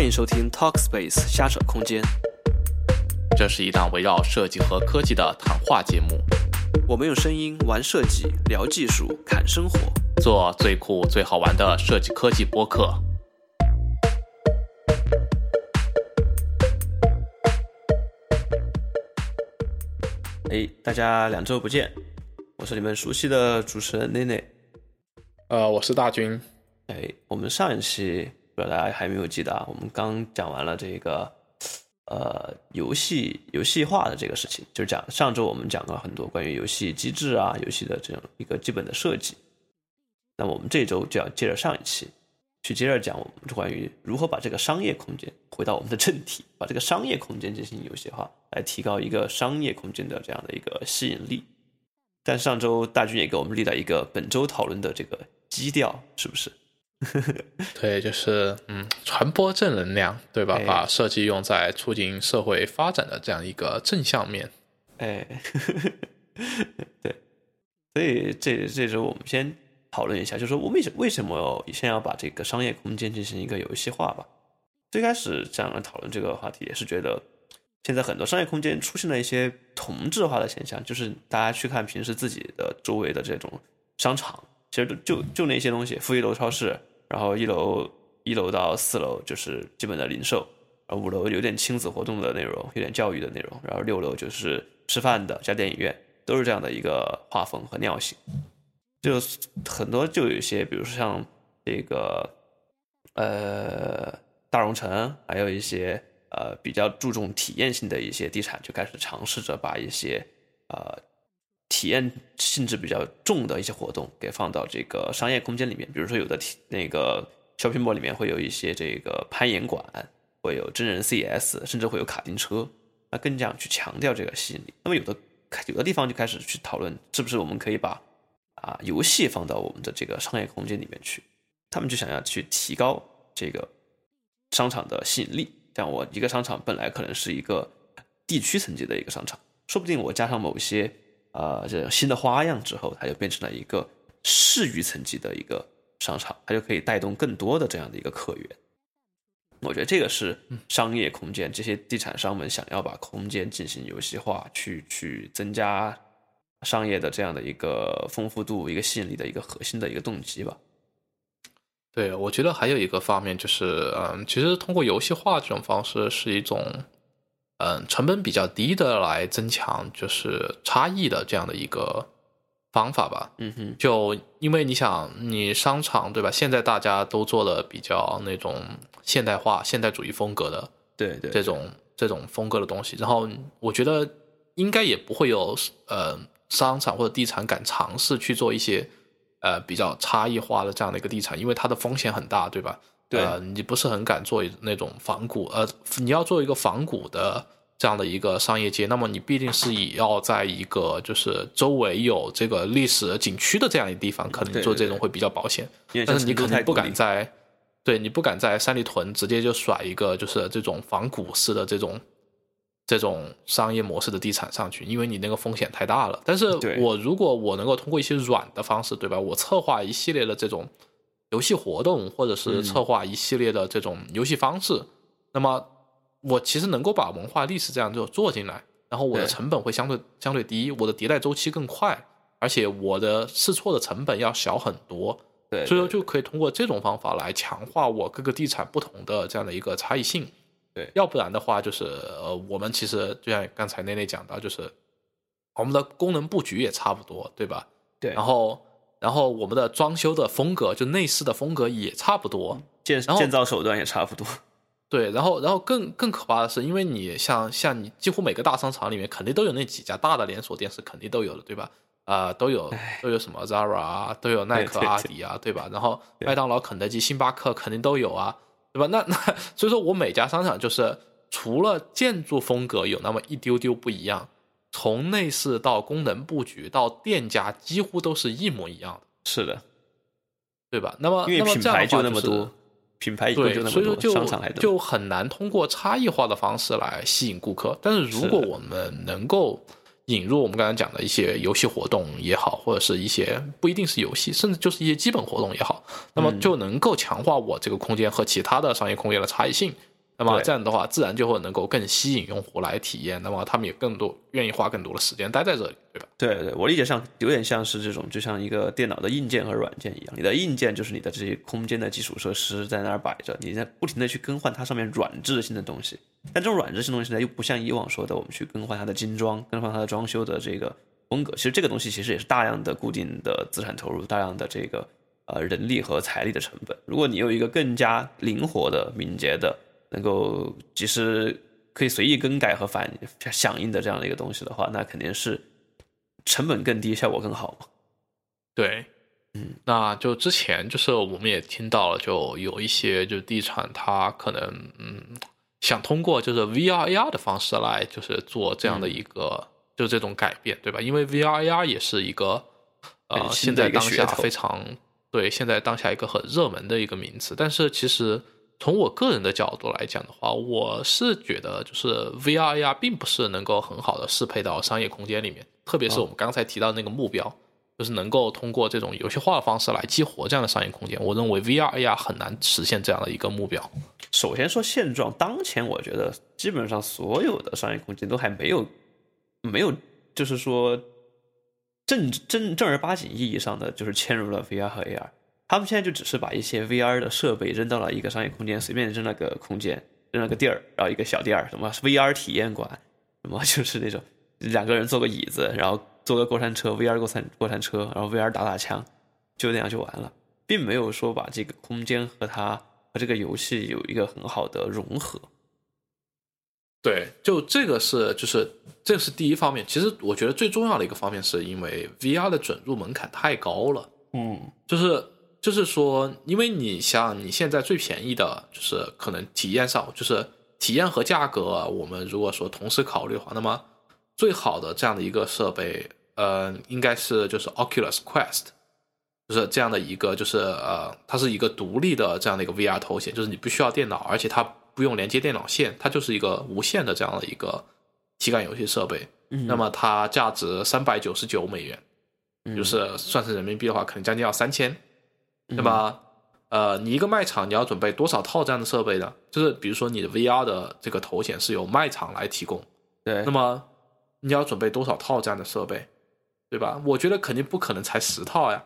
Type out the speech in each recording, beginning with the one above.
欢迎收听 Talkspace 瞎扯空间，这是一档围绕设计和科技的谈话节目，我们用声音玩设计、聊技术、侃生活。做最酷最好玩的设计科技播客。哎，大家两周不见，我是你们熟悉的主持人内内。呃，我是大军。哎，我们上一期大家还没有记得啊？我们刚讲完了这个呃游戏游戏化的这个事情，就是讲上周我们讲了很多关于游戏机制啊、游戏的这样一个基本的设计。那么我们这周就要接着上一期，去接着讲我们关于如何把这个商业空间回到我们的正题，把这个商业空间进行游戏化，来提高一个商业空间的这样的一个吸引力。但上周大军也给我们立了一个本周讨论的这个基调，是不是？对，就是嗯，传播正能量，对吧？把设计用在促进社会发展的这样一个正向面。哎，对，所以这这是我们先讨论一下，就是说我为什为什么先要把这个商业空间进行一个游戏化吧？最开始这样来讨论这个话题，也是觉得现在很多商业空间出现了一些同质化的现象，就是大家去看平时自己的周围的这种商场，其实就就那些东西，负一楼超市。然后一楼一楼到四楼就是基本的零售，然后五楼有点亲子活动的内容，有点教育的内容，然后六楼就是吃饭的加电影院，都是这样的一个画风和尿性。就很多就有一些，比如说像这个呃大融城，还有一些呃比较注重体验性的一些地产，就开始尝试着把一些呃。体验性质比较重的一些活动，给放到这个商业空间里面。比如说，有的体那个 shopping mall 里面会有一些这个攀岩馆，会有真人 CS，甚至会有卡丁车，那更加去强调这个吸引力。那么有的有的地方就开始去讨论，是不是我们可以把啊游戏放到我们的这个商业空间里面去？他们就想要去提高这个商场的吸引力。像我一个商场本来可能是一个地区层级的一个商场，说不定我加上某些。呃，这新的花样之后，它就变成了一个市域层级的一个商场，它就可以带动更多的这样的一个客源。我觉得这个是商业空间，这些地产商们想要把空间进行游戏化，去去增加商业的这样的一个丰富度、一个吸引力的一个核心的一个动机吧。对，我觉得还有一个方面就是，嗯，其实通过游戏化这种方式是一种。嗯，成本比较低的来增强就是差异的这样的一个方法吧。嗯哼，就因为你想，你商场对吧？现在大家都做的比较那种现代化、现代主义风格的，对对，这种这种风格的东西。然后我觉得应该也不会有呃商场或者地产敢尝试去做一些呃比较差异化的这样的一个地产，因为它的风险很大，对吧？对，你不是很敢做那种仿古，呃，你要做一个仿古的这样的一个商业街，那么你必定是以要在一个就是周围有这个历史景区的这样一个地方，可能做这种会比较保险。但是你可能不敢在，对你不敢在三里屯直接就甩一个就是这种仿古式的这种这种商业模式的地产上去，因为你那个风险太大了。但是我如果我能够通过一些软的方式，对吧？我策划一系列的这种。游戏活动，或者是策划一系列的这种游戏方式，那么我其实能够把文化历史这样就做进来，然后我的成本会相对相对低，我的迭代周期更快，而且我的试错的成本要小很多。对，所以说就可以通过这种方法来强化我各个地产不同的这样的一个差异性。对，要不然的话，就是呃，我们其实就像刚才内内讲到，就是我们的功能布局也差不多，对吧？对，然后。然后我们的装修的风格，就内饰的风格也差不多，建建造手段也差不多。对，然后然后更更可怕的是，因为你像像你几乎每个大商场里面肯定都有那几家大的连锁店是肯定都有的，对吧？啊，都有都有什么 Zara 啊，都有 耐克、阿迪啊，对吧？然后麦当劳、肯德基、星巴克肯定都有啊，对吧？那 那所以说我每家商场就是除了建筑风格有那么一丢丢不一样。从内饰到功能布局到店家，几乎都是一模一样的。是的，对吧？那么，因为品牌就那么多，品牌对，所以说就商场就很难通过差异化的方式来吸引顾客。但是，如果我们能够引入我们刚才讲的一些游戏活动也好，或者是一些不一定是游戏，甚至就是一些基本活动也好，那么就能够强化我这个空间和其他的商业空间的差异性。那么这样的话，自然就会能够更吸引用户来体验，那么他们也更多愿意花更多的时间待在这里，对吧？对对，我理解上有点像是这种，就像一个电脑的硬件和软件一样，你的硬件就是你的这些空间的基础设施在那儿摆着，你在不停的去更换它上面软质性的东西。但这种软质性东西呢，又不像以往说的，我们去更换它的精装，更换它的装修的这个风格。其实这个东西其实也是大量的固定的资产投入，大量的这个呃人力和财力的成本。如果你有一个更加灵活的、敏捷的，能够及时可以随意更改和反响应的这样的一个东西的话，那肯定是成本更低，效果更好嘛。对，嗯，那就之前就是我们也听到了，就有一些就是地产，它可能嗯想通过就是 VR AR 的方式来就是做这样的一个、就这种改变，对吧？因为 VR AR 也是一个呃很新的现在当下非常对现在当下一个很热门的一个名词，但是其实。从我个人的角度来讲的话，我是觉得就是 VR AR 并不是能够很好的适配到商业空间里面，特别是我们刚才提到那个目标，就是能够通过这种游戏化的方式来激活这样的商业空间。我认为 VR AR 很难实现这样的一个目标。首先说现状，当前我觉得基本上所有的商业空间都还没有没有，就是说正正正儿八经意义上的就是嵌入了 VR 和 AR。他们现在就只是把一些 VR 的设备扔到了一个商业空间，随便扔了个空间，扔了个地儿，然后一个小店儿，什么 VR 体验馆，什么 就是那种两个人坐个椅子，然后坐个过山车，VR 过山过山车，然后 VR 打打枪，就那样就完了，并没有说把这个空间和它和这个游戏有一个很好的融合。对，就这个是就是这是第一方面。其实我觉得最重要的一个方面是因为 VR 的准入门槛太高了，嗯，就是就是说，因为你像你现在最便宜的，就是可能体验上，就是体验和价格，我们如果说同时考虑的话，那么最好的这样的一个设备，呃，应该是就是 Oculus Quest，就是这样的一个，就是呃，它是一个独立的这样的一个 VR 头显，就是你不需要电脑，而且它不用连接电脑线，它就是一个无线的这样的一个体感游戏设备。嗯那么它价值三百九十九美元，就是算成人民币的话，可能将近要三千。那么，呃，你一个卖场你要准备多少套这样的设备呢？就是比如说你的 VR 的这个头显是由卖场来提供，对那，么你要准备多少套这样的设备，对吧？我觉得肯定不可能才十套呀，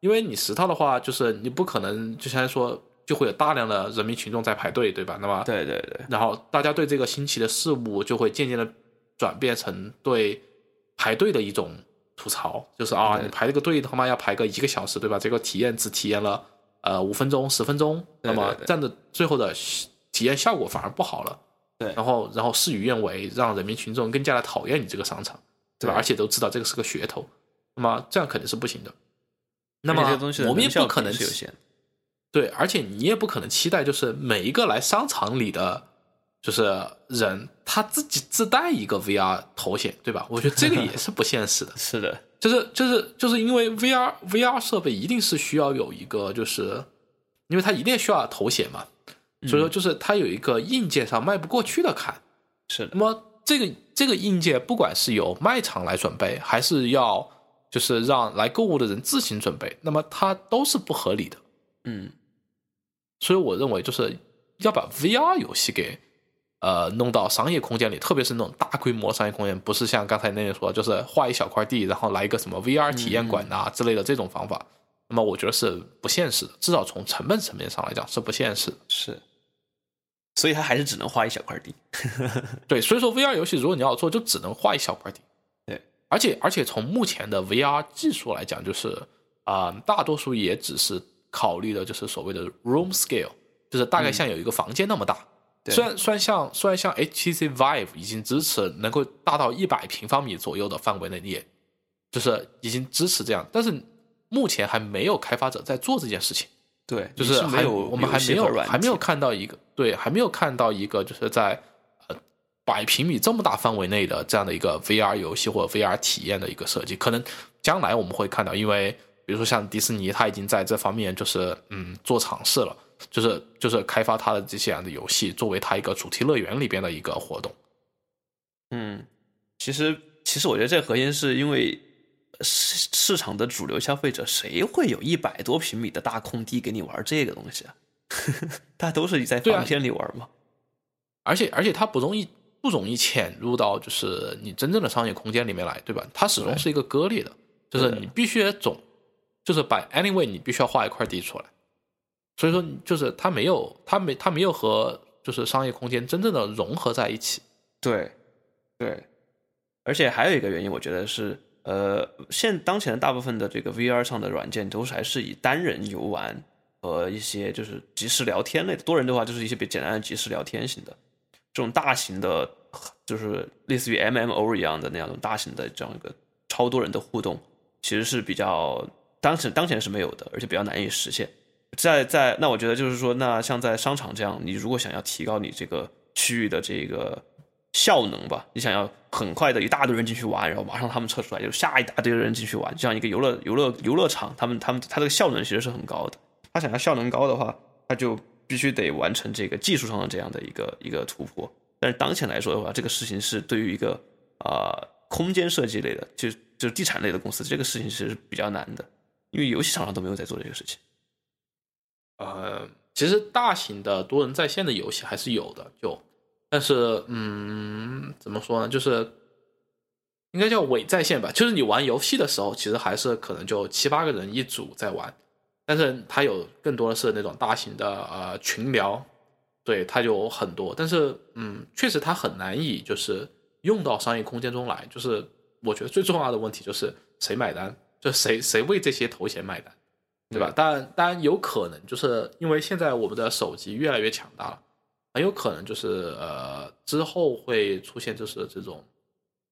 因为你十套的话，就是你不可能就相当于说就会有大量的人民群众在排队，对吧？那么对对对，然后大家对这个新奇的事物就会渐渐的转变成对排队的一种吐槽，就是啊，你排这个队他妈要排个一个小时，对吧？这个体验只体验了呃五分钟、十分钟，那么对对这样的最后的体验效果反而不好了。对然后然后事与愿违，让人民群众更加的讨厌你这个商场，对吧？对而且都知道这个是个噱头，那么这样肯定是不行的。那么我们也不可能。对，而且你也不可能期待，就是每一个来商场里的，就是人他自己自带一个 VR 头显，对吧？我觉得这个也是不现实的。是的，就是就是就是因为 VR VR 设备一定是需要有一个，就是因为它一定需要头显嘛，所以说就是它有一个硬件上迈不过去的坎。是的那，么这个这个硬件，不管是由卖场来准备，还是要就是让来购物的人自行准备，那么它都是不合理的。嗯，所以我认为就是要把 VR 游戏给呃弄到商业空间里，特别是那种大规模商业空间，不是像刚才那样说，就是画一小块地，然后来一个什么 VR 体验馆啊之类的这种方法。那么我觉得是不现实的，至少从成本层面上来讲是不现实的。是，所以它还是只能画一小块地。对，所以说 VR 游戏如果你要做，就只能画一小块地。对，而且而且从目前的 VR 技术来讲，就是啊、大多数也只是考虑的就是所谓的 room scale，就是大概像有一个房间那么大。对虽然虽然像虽然像 HTC Vive 已经支持能够大到一百平方米左右的范围内，也就是已经支持这样，但是目前还没有开发者在做这件事情。对，就是还没有我们还没有还没有看到一个对，还没有看到一个就是在呃百平米这么大范围内的这样的一个 VR 游戏或者 VR 体验的一个设计，可能将来我们会看到，因为比如说像迪士尼，它已经在这方面就是嗯做尝试了，就是就是开发他的这些样的游戏，作为他一个主题乐园里边的一个活动。嗯，其实其其实我觉得这核心是因为市市场的主流消费者谁会有一百多平米的大空地给你玩这个东西啊？大家都是在房间里玩嘛。而且而且它不容易不容易潜入到就是你真正的商业空间里面来，对吧？它始终是一个割裂的，就是你必须总就是把 anyway 你必须要画一块地出来，所以说就是它没有它没它没有和就是商业空间真正的融合在一起。对，对，而且还有一个原因，我觉得是，呃，现当前的大部分的这个 VR 上的软件都是还是以单人游玩和一些就是即时聊天类的，多人的话就是一些比较简单的即时聊天型的，这种大型的，就是类似于 MMO 一样的那样的大型的这样一个超多人的互动，其实是比较当前当前是没有的，而且比较难以实现。在在那我觉得就是说，那像在商场这样，你如果想要提高你这个区域的这个效能吧，你想要很快的一大堆人进去玩，然后马上他们撤出来，就下一大堆人进去玩，这样一个游乐游乐游乐场，他们他们它这个效能其实是很高的。他想要效能高的话，他就必须得完成这个技术上的这样的一个一个突破。但是当前来说的话，这个事情是对于一个啊、空间设计类的，就就是地产类的公司，这个事情其实是比较难的，因为游戏厂商都没有在做这个事情。呃，其实大型的多人在线的游戏还是有的，就，但是嗯，怎么说呢，就是应该叫伪在线吧，就是你玩游戏的时候，其实还是可能就七八个人一组在玩，但是它有更多的是那种大型的呃群聊，对，它有很多，但是嗯，确实它很难以就是用到商业空间中来，就是我觉得最重要的问题就是谁买单，就谁谁为这些头衔买单。对吧？当然，当然有可能，就是因为现在我们的手机越来越强大了，很有可能就是呃之后会出现就是这种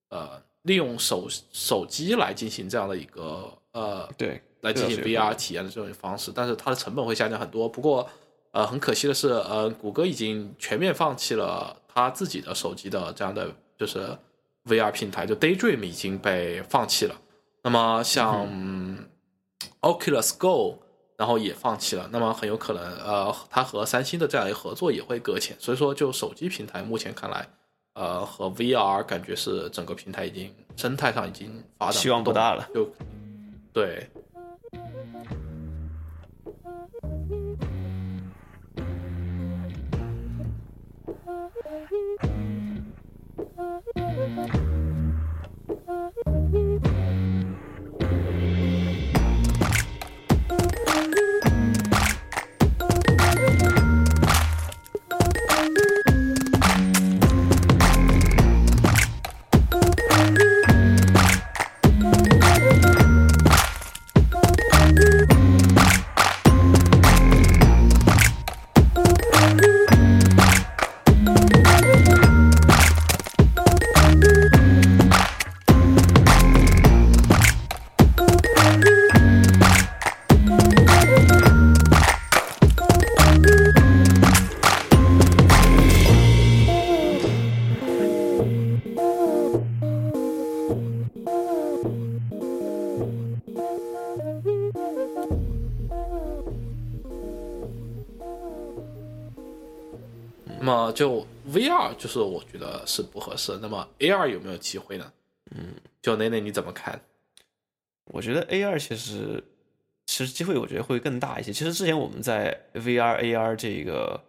呃利用手手机来进行这样的一个呃对，来进行 VR 体验的这种方式，但是它的成本会下降很多。不过呃很可惜的是，呃谷歌已经全面放弃了它自己的手机的这样的就是 VR 平台，就 Daydream 已经被放弃了。那么像、嗯 Oculus Go，然后也放弃了，那么很有可能，呃，它和三星的这样一个合作也会搁浅。所以说，就手机平台目前看来，呃，和 VR 感觉是整个平台已经生态上已经发展希望不大了。就对，就 VR 就是我觉得是不合适。那么 AR 有没有机会呢？嗯，就内内你怎么看？我觉得 A 二其实其实机会我觉得会更大一些。其实之前我们在 VR AR 这个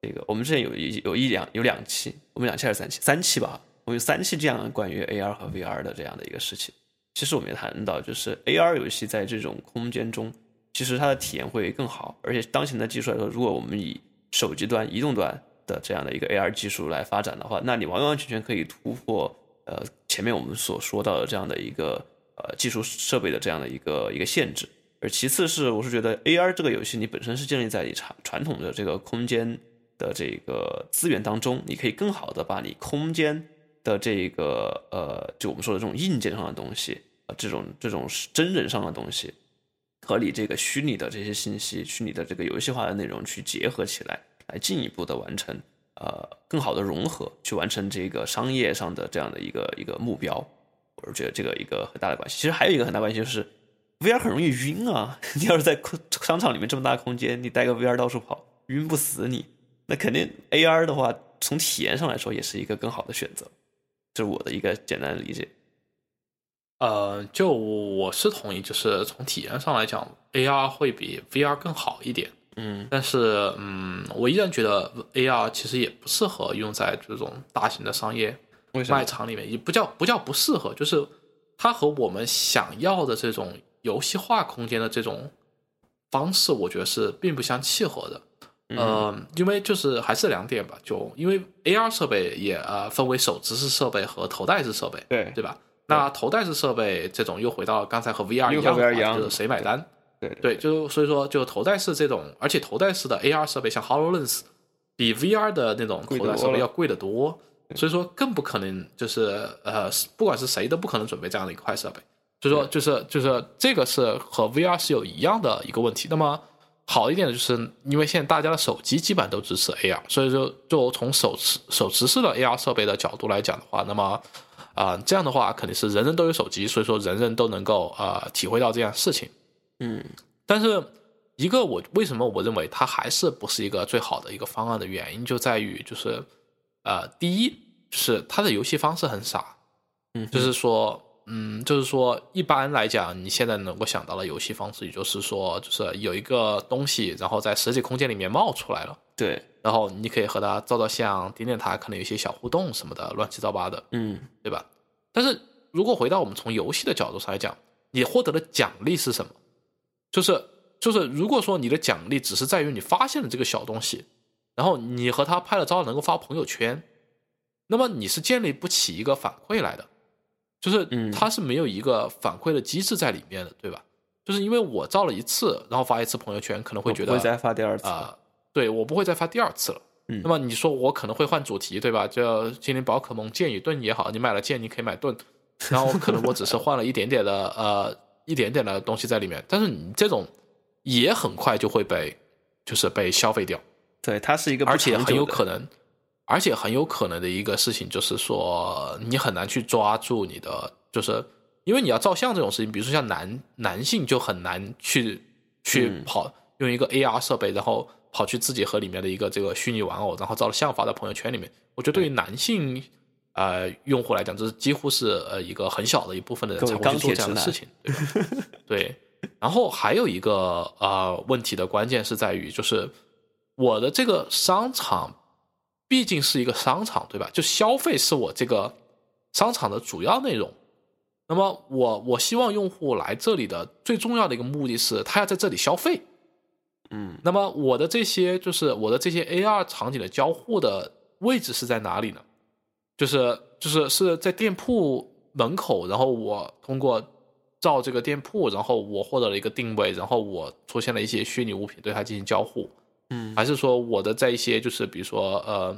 这个，我们之前有一有一两有两期，我们两期还是三期？三期吧，我们有三期这样关于 AR 和 VR 的这样的一个事情。其实我们也谈到，就是 AR 游戏在这种空间中，其实它的体验会更好。而且当前的技术来说，如果我们以手机端、移动端的这样的一个 AR 技术来发展的话，那你完完全全可以突破呃前面我们所说到的这样的一个呃技术设备的这样的一个一个限制。而其次是，我是觉得 AR 这个游戏你本身是建立在你传传统的这个空间的这个资源当中，你可以更好的把你空间的这个呃，就我们说的这种硬件上的东西，呃，这种这种真人上的东西，和你这个虚拟的这些信息、虚拟的这个游戏化的内容去结合起来，来进一步的完成呃更好的融合，去完成这个商业上的这样的一个一个目标。我是觉得这个一个很大的关系。其实还有一个很大关系就是，VR 很容易晕啊。你要是在空商场里面这么大空间，你带个 VR 到处跑，晕不死你。那肯定 AR 的话，从体验上来说也是一个更好的选择。这是我的一个简单的理解。呃，就我是同意，就是从体验上来讲，AR 会比 VR 更好一点。嗯但是，嗯，我依然觉得 AR 其实也不适合用在这种大型的商业卖场里面，也不叫不叫不适合，就是它和我们想要的这种游戏化空间的这种方式，我觉得是并不相契合的。嗯呃，因为就是还是两点吧，就因为 AR 设备也呃分为手持式设备和头戴式设备，对对吧？那头戴式设备这种又回到刚才和 VR 一样 VR 一样话，就是谁买单？对对，就所以说，就头戴式这种，而且头戴式的 AR 设备，像 Hololens，比 VR 的那种头戴设备要贵得多，所以说更不可能就是呃，不管是谁都不可能准备这样的一块设备。所以说，就是就是这个是和 VR 是有一样的一个问题。那么好一点的就是，因为现在大家的手机基本都支持 AR，所以说就从手持手持式的 AR 设备的角度来讲的话，那么啊、这样的话肯定是人人都有手机，所以说人人都能够呃体会到这样的事情。嗯。但是一个我为什么我认为它还是不是一个最好的一个方案的原因，就在于就是呃，第一就是它的游戏方式很傻，嗯，就是说，嗯，就是说，一般来讲，你现在能够想到的游戏方式，也就是说，就是有一个东西，然后在实体空间里面冒出来了，对，然后你可以和它照照相、点点它，可能有一些小互动什么的，乱七八糟的，嗯。对吧？但是如果回到我们从游戏的角度上来讲，你获得的奖励是什么？就是就是，如果说你的奖励只是在于你发现了这个小东西，然后你和他拍了照，能够发朋友圈，那么你是建立不起一个反馈来的，就是嗯它是没有一个反馈的机制在里面的，对吧？就是因为我照了一次，然后发一次朋友圈，可能会觉得我不会再发第二次啊、了。对我不会再发第二次了。嗯那么你说我可能会换主题，对吧？就精灵宝可梦剑与盾也好，你买了剑，你可以买盾，然后可能我只是换了一点点的呃一点点的东西在里面，但是你这种也很快就会被就是被消费掉，对，它是一个而且很有可能，而且很有可能的一个事情就是说，你很难去抓住你的，就是因为你要照相这种事情，比如说像男男性就很难去去嗯。跑、用一个 AR 设备，然后跑去自己和里面的一个这个虚拟玩偶，然后照了相发到朋友圈里面。我觉得对于男性呃用户来讲，这是几乎是呃一个很小的一部分的人才会去做这样的事情，对吧？对。然后还有一个呃问题的关键是在于，就是我的这个商场毕竟是一个商场，对吧？就消费是我这个商场的主要内容。那么我我希望用户来这里的最重要的一个目的是，他要在这里消费。嗯那么我的这些就是我的这些 AR 场景的交互的位置是在哪里呢？就是就是是在店铺门口，然后我通过照这个店铺，然后我获得了一个定位，然后我出现了一些虚拟物品对它进行交互，嗯还是说我的在一些就是比如说呃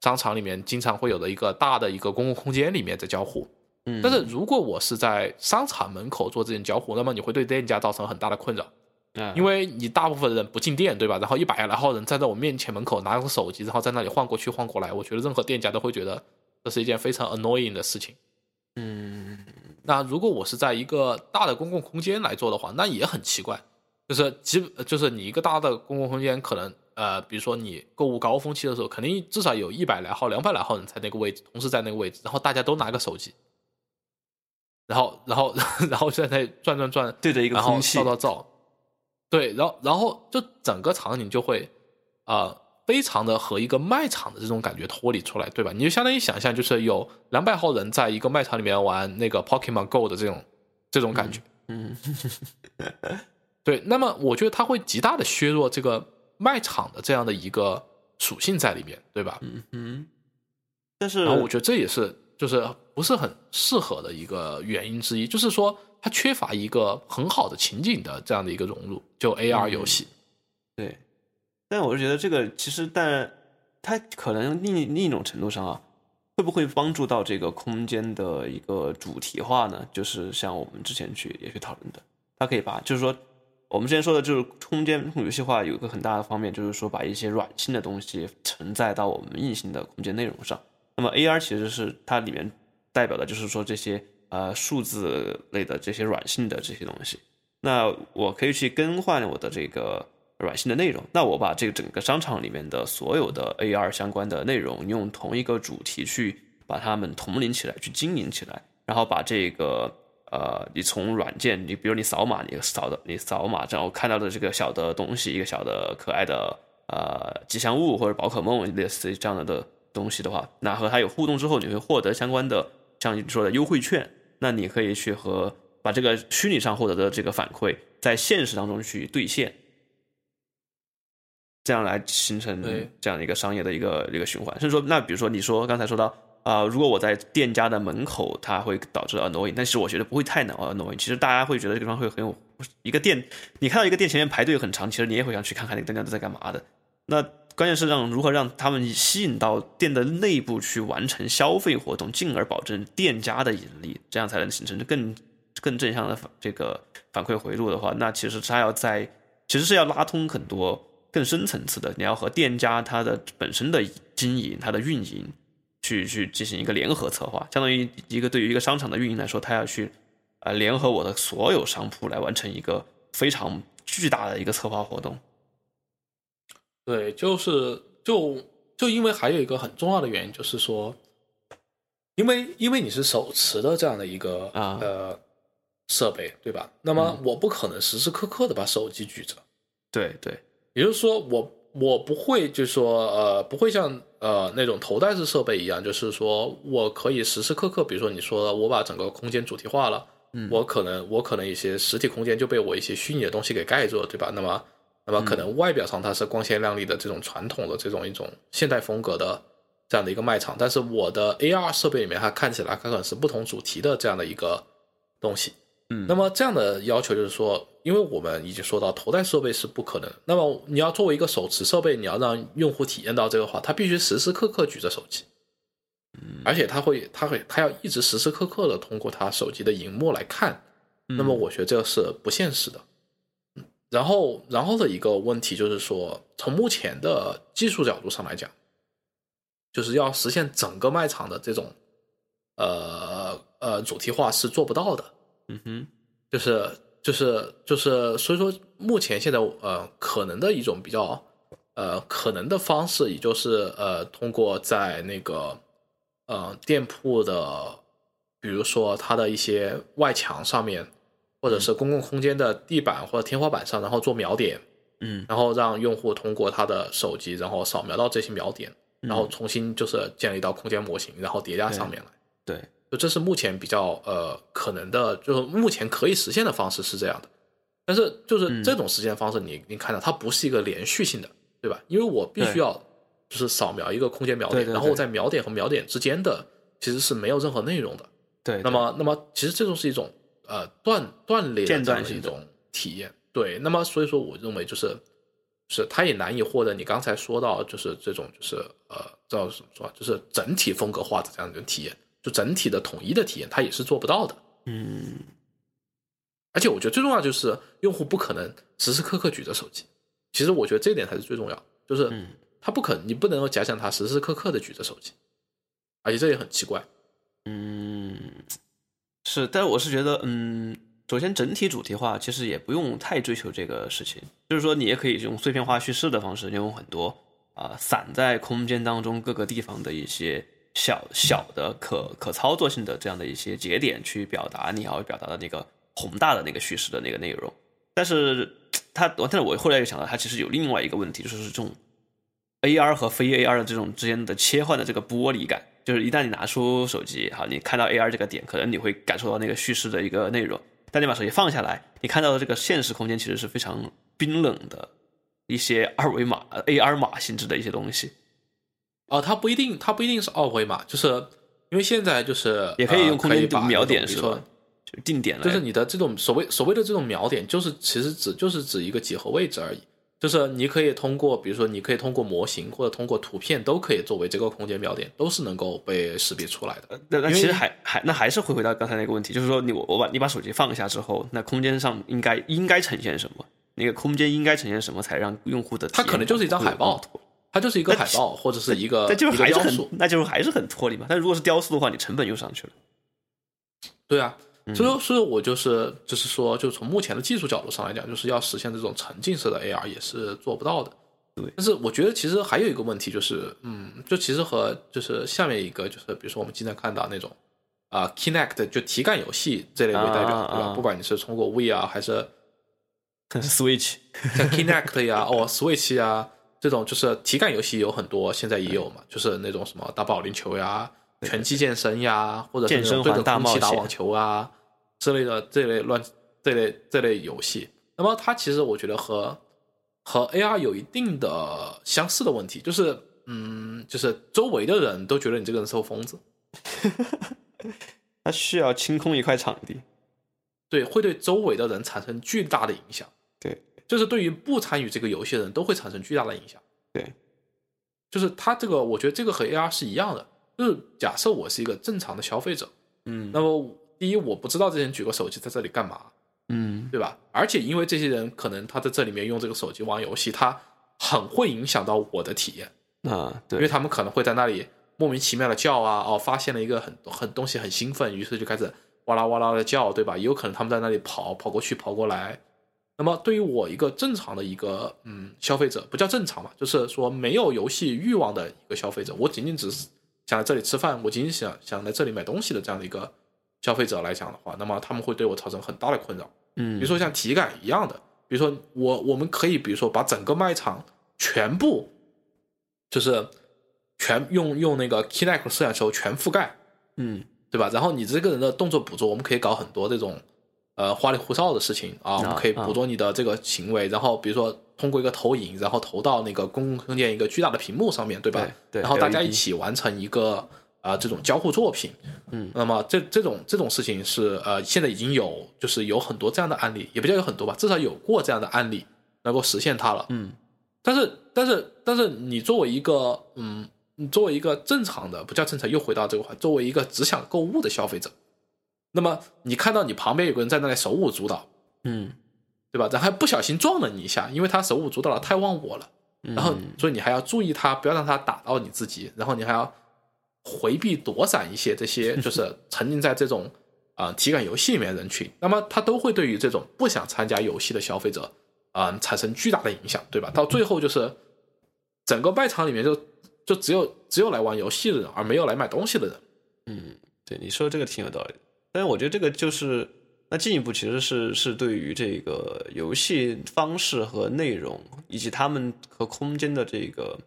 商场里面经常会有的一个大的一个公共空间里面在交互？嗯，但是如果我是在商场门口做这件交互，那么你会对店家造成很大的困扰。啊因为你大部分人不进店，对吧？然后一百来号人站在我面前门口拿个手机，然后在那里晃过去晃过来，我觉得任何店家都会觉得这是一件非常 annoying 的事情。嗯那如果我是在一个大的公共空间来做的话，那也很奇怪，就是基就是你一个大的公共空间，可能呃，比如说你购物高峰期的时候，肯定至少有一百来号、两百来号人在那个位置，同时在那个位置，然后大家都拿个手机，然后然后 然后在那转转转，对着一个然后空气照照照，对，然后然后就整个场景就会呃非常的和一个卖场的这种感觉脱离出来，对吧？你就相当于想象，就是有两百号人在一个卖场里面玩那个 Pokemon Go 的这种这种感觉，嗯 对。那么我觉得它会极大的削弱这个卖场的这样的一个属性在里面，对吧？嗯嗯，但是然后我觉得这也是就是不是很适合的一个原因之一，就是说它缺乏一个很好的情景的这样的一个融入，就 AR 游戏。对，但我是觉得这个其实，但它可能另另一种程度上啊，会不会帮助到这个空间的一个主题化呢？就是像我们之前去也去讨论的，它可以把，就是说我们之前说的，就是空间游戏化有一个很大的方面，就是说把一些软性的东西承载到我们硬性的空间内容上。那么 AR 其实是它里面代表的就是说这些呃数字类的这些软性的这些东西。那我可以去更换我的这个软性的内容。那我把这个整个商场里面的所有的 AR 相关的内容，用同一个主题去把它们统领起来，去经营起来，然后把这个呃，你从软件，你比如你扫码，你扫的你扫码，然后看到的这个小的东西，一个小的可爱的呃吉祥物或者宝可梦类似这样的的东西的话，那和它有互动之后，你会获得相关的像你说的优惠券，那你可以去和把这个虚拟上获得的这个反馈，在现实当中去兑现，这样来形成这样的一个商业的一个一个循环。甚至说，那比如说你说刚才说到啊、如果我在店家的门口，它会导致 annoying，但其实我觉得不会太 annoying。其实大家会觉得这个地方会很有一个店，你看到一个店前面排队很长，其实你也会想去看看那个店家都在干嘛的。那关键是让如何让他们吸引到店的内部去完成消费活动，进而保证店家的盈利，这样才能形成更更正向的反这个反馈回路的话，那其实它要在其实是要拉通很多更深层次的，你要和店家它的本身的经营、它的运营去去进行一个联合策划，相当于一个对于一个商场的运营来说，它要去呃联合我的所有商铺来完成一个非常巨大的一个策划活动。对，就是就就因为还有一个很重要的原因，就是说，因为因为你是手持的这样的一个啊呃设备，对吧？那么我不可能时时刻刻的把手机举着，对对，也就是说我，我不会就是说呃不会像呃那种头戴式设备一样，就是说我可以时时刻刻，比如说你说我把整个空间主题化了，嗯我可能我可能一些实体空间就被我一些虚拟的东西给盖住了，对吧？那么那么可能外表上它是光鲜亮丽的这种传统的这种一种现代风格的这样的一个卖场，但是我的 AR 设备里面它看起来它可能是不同主题的这样的一个东西。嗯那么这样的要求就是说，因为我们已经说到头戴设备是不可能，那么你要作为一个手持设备，你要让用户体验到这个话，他必须时时刻刻举着手机，而且他会，他会，他要一直时时刻刻的通过他手机的荧幕来看，那么我觉得这个是不现实的。嗯然后，然后的一个问题就是说，从目前的技术角度上来讲，就是要实现整个卖场的这种呃呃主题化是做不到的。嗯哼，就是就是就是，所以说目前现在呃可能的一种比较呃可能的方式，也就是呃通过在那个呃店铺的，比如说它的一些外墙上面，或者是公共空间的地板或者天花板上，然后做描点，嗯。然后让用户通过他的手机，然后扫描到这些描点，然后重新就是建立到空间模型，然后叠加上面来。对，就这是目前比较呃可能的，就是目前可以实现的方式是这样的。但是就是这种实现方式你，你看到它不是一个连续性的，对吧？因为我必须要就是扫描一个空间描点，对对对然后在描点和描点之间的其实是没有任何内容的。对，那么，那么其实这种是一种呃断断裂的间这样断性的的一种体验。对，那么所以说，我认为就是是它也难以获得你刚才说到就是这种就是呃叫怎么说啊，就是整体风格化的这样一种体验，就整体的统一的体验，它也是做不到的。嗯而且我觉得最重要就是用户不可能时时刻刻举着手机，其实我觉得这一点才是最重要的，就是嗯他不可能，你不能够假想他时时刻刻的举着手机，而且这也很奇怪。嗯，是，但我是觉得，嗯，首先整体主题化其实也不用太追求这个事情，就是说你也可以用碎片化叙事的方式，用很多啊、散在空间当中各个地方的一些小小的可可操作性的这样的一些节点去表达你要表达的那个宏大的那个叙事的那个内容。但是它，但是我后来又想到，它其实有另外一个问题，就是这种 AR 和非 AR 的这种之间的切换的这个剥离感，就是一旦你拿出手机，好，你看到 AR 这个点，可能你会感受到那个叙事的一个内容，但你把手机放下来，你看到的这个现实空间其实是非常冰冷的一些二维码、AR 码性质的一些东西，哦，它不一定，它不一定是二维码，就是因为现在就是也可以用呃空间把比如说点是吧？就定点了，就是你的这种所谓所谓的这种描点，就是其实指就是指一个几何位置而已。就是你可以通过，比如说你可以通过模型或者通过图片，都可以作为这个空间描点，都是能够被识别出来的。那那其实还还那还是会回到刚才那个问题，就是说你我我把你把手机放下之后，那空间上应该应该呈现什么？那个空间应该呈现什么才让用户的它可能就是一张海报更脱它就是一个海报或者是一个那就是还是很，那就是还是很脱离嘛。但如果是雕塑的话，你成本又上去了。对啊。嗯所以说，所以我就是就是说，就从目前的技术角度上来讲，就是要实现这种沉浸式的 AR 也是做不到的。对但是我觉得其实还有一个问题就是，嗯，就其实和就是下面一个就是，比如说我们经常看到那种啊、Kinect 就体感游戏这类为代表，对吧？啊啊啊不管你是通过 V 啊，还是 Switch，像 Kinect 呀、哦 Switch 呀这种，就是体感游戏有很多，现在也有嘛，就是那种什么打保龄球呀、拳击健身呀，或者是对着空气打网球啊之类的这类乱这类这类游戏。那么它其实我觉得和和 AR 有一定的相似的问题，就是嗯，就是周围的人都觉得你这个人是个疯子，他需要清空一块场地。对，会对周围的人产生巨大的影响。对，就是对于不参与这个游戏的人都会产生巨大的影响。对，就是它这个，我觉得这个和 AR 是一样的。就是假设我是一个正常的消费者，嗯那么第一，我不知道这些人举个手机在这里干嘛，嗯，对吧？而且因为这些人可能他在这里面用这个手机玩游戏，他很会影响到我的体验，啊，对因为，他们可能会在那里莫名其妙的叫啊，哦，发现了一个很很东西很兴奋，于是就开始哇啦哇啦的叫，对吧？也有可能他们在那里跑跑过去跑过来。那么对于我一个正常的一个嗯消费者，不叫正常嘛，就是说没有游戏欲望的一个消费者，我仅仅只是想在这里吃饭，我仅仅想想来这里买东西的这样的一个消费者来讲的话，那么他们会对我造成很大的困扰。嗯，比如说像体感一样的，比如说我我们可以比如说把整个卖场全部就是全用用那个 Kinect 摄像头全覆盖，嗯对吧？然后你这个人的动作捕捉，我们可以搞很多这种呃花里胡哨的事情啊，我们可以捕捉你的这个行为，然后比如说通过一个投影，然后投到那个公共空间一个巨大的屏幕上面，对吧？对对然后大家一起完成一个啊、呃这种交互作品，嗯，那么这这种这种事情是呃现在已经有就是有很多这样的案例，也不叫有很多吧，至少有过这样的案例能够实现它了，嗯。但是但是但是你作为一个嗯，你作为一个正常的不叫正常，又回到这个话，作为一个只想购物的消费者，那么你看到你旁边有个人在那里手舞足蹈，嗯，对吧？然后还不小心撞了你一下，因为他手舞足蹈的太忘我了，嗯然后所以你还要注意他，不要让他打到你自己，然后你还要回避躲闪一些这些就是 沉浸在这种啊、呃体感游戏里面的人群，那么他都会对于这种不想参加游戏的消费者啊、呃产生巨大的影响，对吧？到最后就是整个卖场里面就就只有只有来玩游戏的人，而没有来买东西的人。嗯，对，你说这个挺有道理的。但是我觉得这个就是，那进一步其实是是对于这个游戏方式和内容，以及他们和空间的这个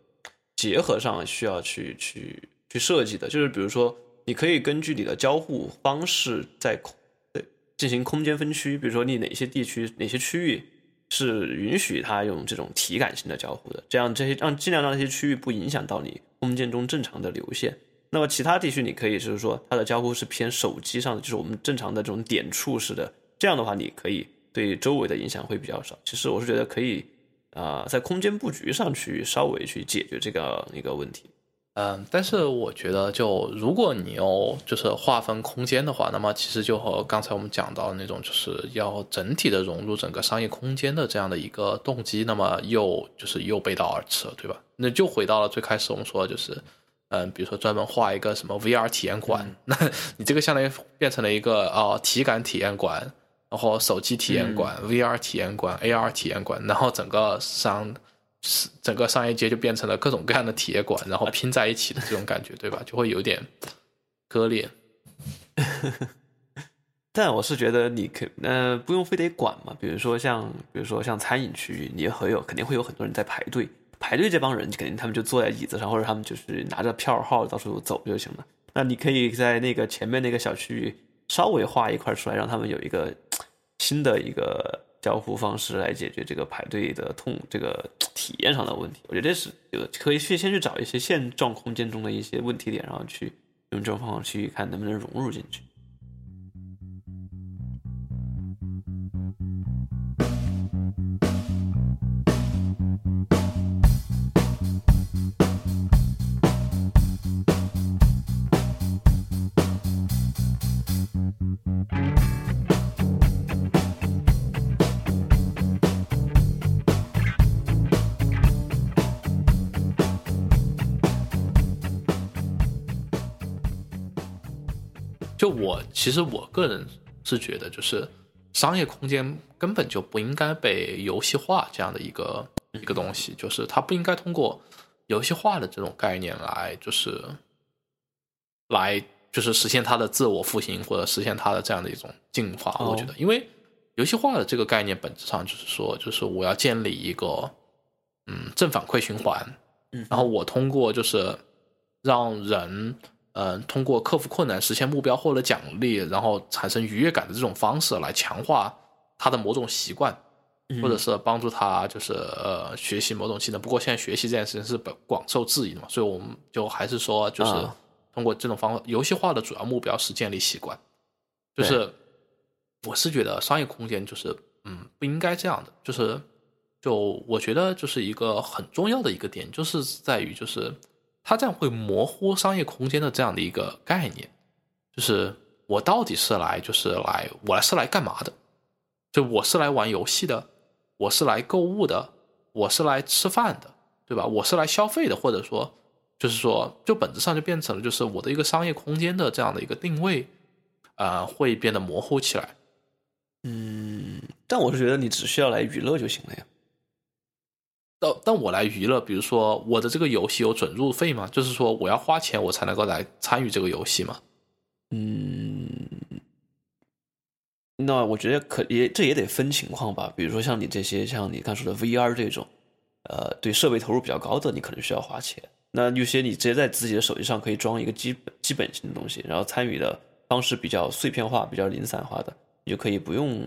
结合上需要去去去设计的。就是比如说，你可以根据你的交互方式在空对进行空间分区，比如说你哪些地区哪些区域是允许它用这种体感性的交互的，这样这些让尽量让这些区域不影响到你空间中正常的流线。那么其他地区你可以就是说它的交互是偏手机上的，就是我们正常的这种点触式的，这样的话你可以对周围的影响会比较少。其实我是觉得可以啊、在空间布局上去稍微去解决这个一个问题。嗯，但是我觉得，就如果你要就是划分空间的话，那么其实就和刚才我们讲到那种，就是要整体的融入整个商业空间的这样的一个动机，那么又就是又背道而驰了，对吧？那就回到了最开始我们说的，就是嗯，比如说专门画一个什么 VR 体验馆，那你这个相当于变成了一个哦体感体验馆，然后手机体验馆、VR 体验馆、AR 体验馆，然后整个商整个商业街就变成了各种各样的体验馆，然后拼在一起的这种感觉，对吧？就会有点割裂。但我是觉得你可呃不用非得管嘛，比如说像比如说像餐饮区域，你也会有肯定会有很多人在排队，排队这帮人肯定他们就坐在椅子上，或者他们就是拿着票号到处走就行了。那你可以在那个前面那个小区域稍微画一块出来，让他们有一个新的一个交互方式来解决这个排队的痛这个体验上的问题。我觉得这是有可以去先去找一些现状空间中的一些问题点，然后去用这种方法去看能不能融入进去。其实我个人是觉得，就是商业空间根本就不应该被游戏化这样的一个一个东西，就是它不应该通过游戏化的这种概念来，就是来就是实现它的自我复兴或者实现它的这样的一种进化。哦我觉得，因为游戏化的这个概念本质上就是说，就是我要建立一个嗯正反馈循环，嗯然后我通过就是让人嗯、呃通过克服困难实现目标获得奖励，然后产生愉悦感的这种方式来强化他的某种习惯。或者是帮助他就是呃学习某种技能。不过现在学习这件事情是本广受质疑的嘛，所以我们就还是说就是啊通过这种方法，游戏化的主要目标是建立习惯。就是我是觉得商业空间就是嗯不应该这样的，就是就我觉得就是一个很重要的一个点，就是在于就是它这样会模糊商业空间的这样的一个概念，就是我到底是来就是来我是来干嘛的？就我是来玩游戏的，我是来购物的，我是来吃饭的，对吧？我是来消费的，或者说，就是说，就本质上就变成了就是我的一个商业空间的这样的一个定位，呃，会变得模糊起来。嗯，但我是觉得你只需要来娱乐就行了呀。但但我来娱乐，比如说我的这个游戏有准入费吗？就是说我要花钱我才能够来参与这个游戏吗？嗯，那我觉得可也这也得分情况吧。比如说像你这些像你刚说的 VR 这种，呃，对设备投入比较高的，你可能需要花钱。那有些你直接在自己的手机上可以装一个基本基本性的东西，然后参与的方式比较碎片化、比较零散化的，你就可以不用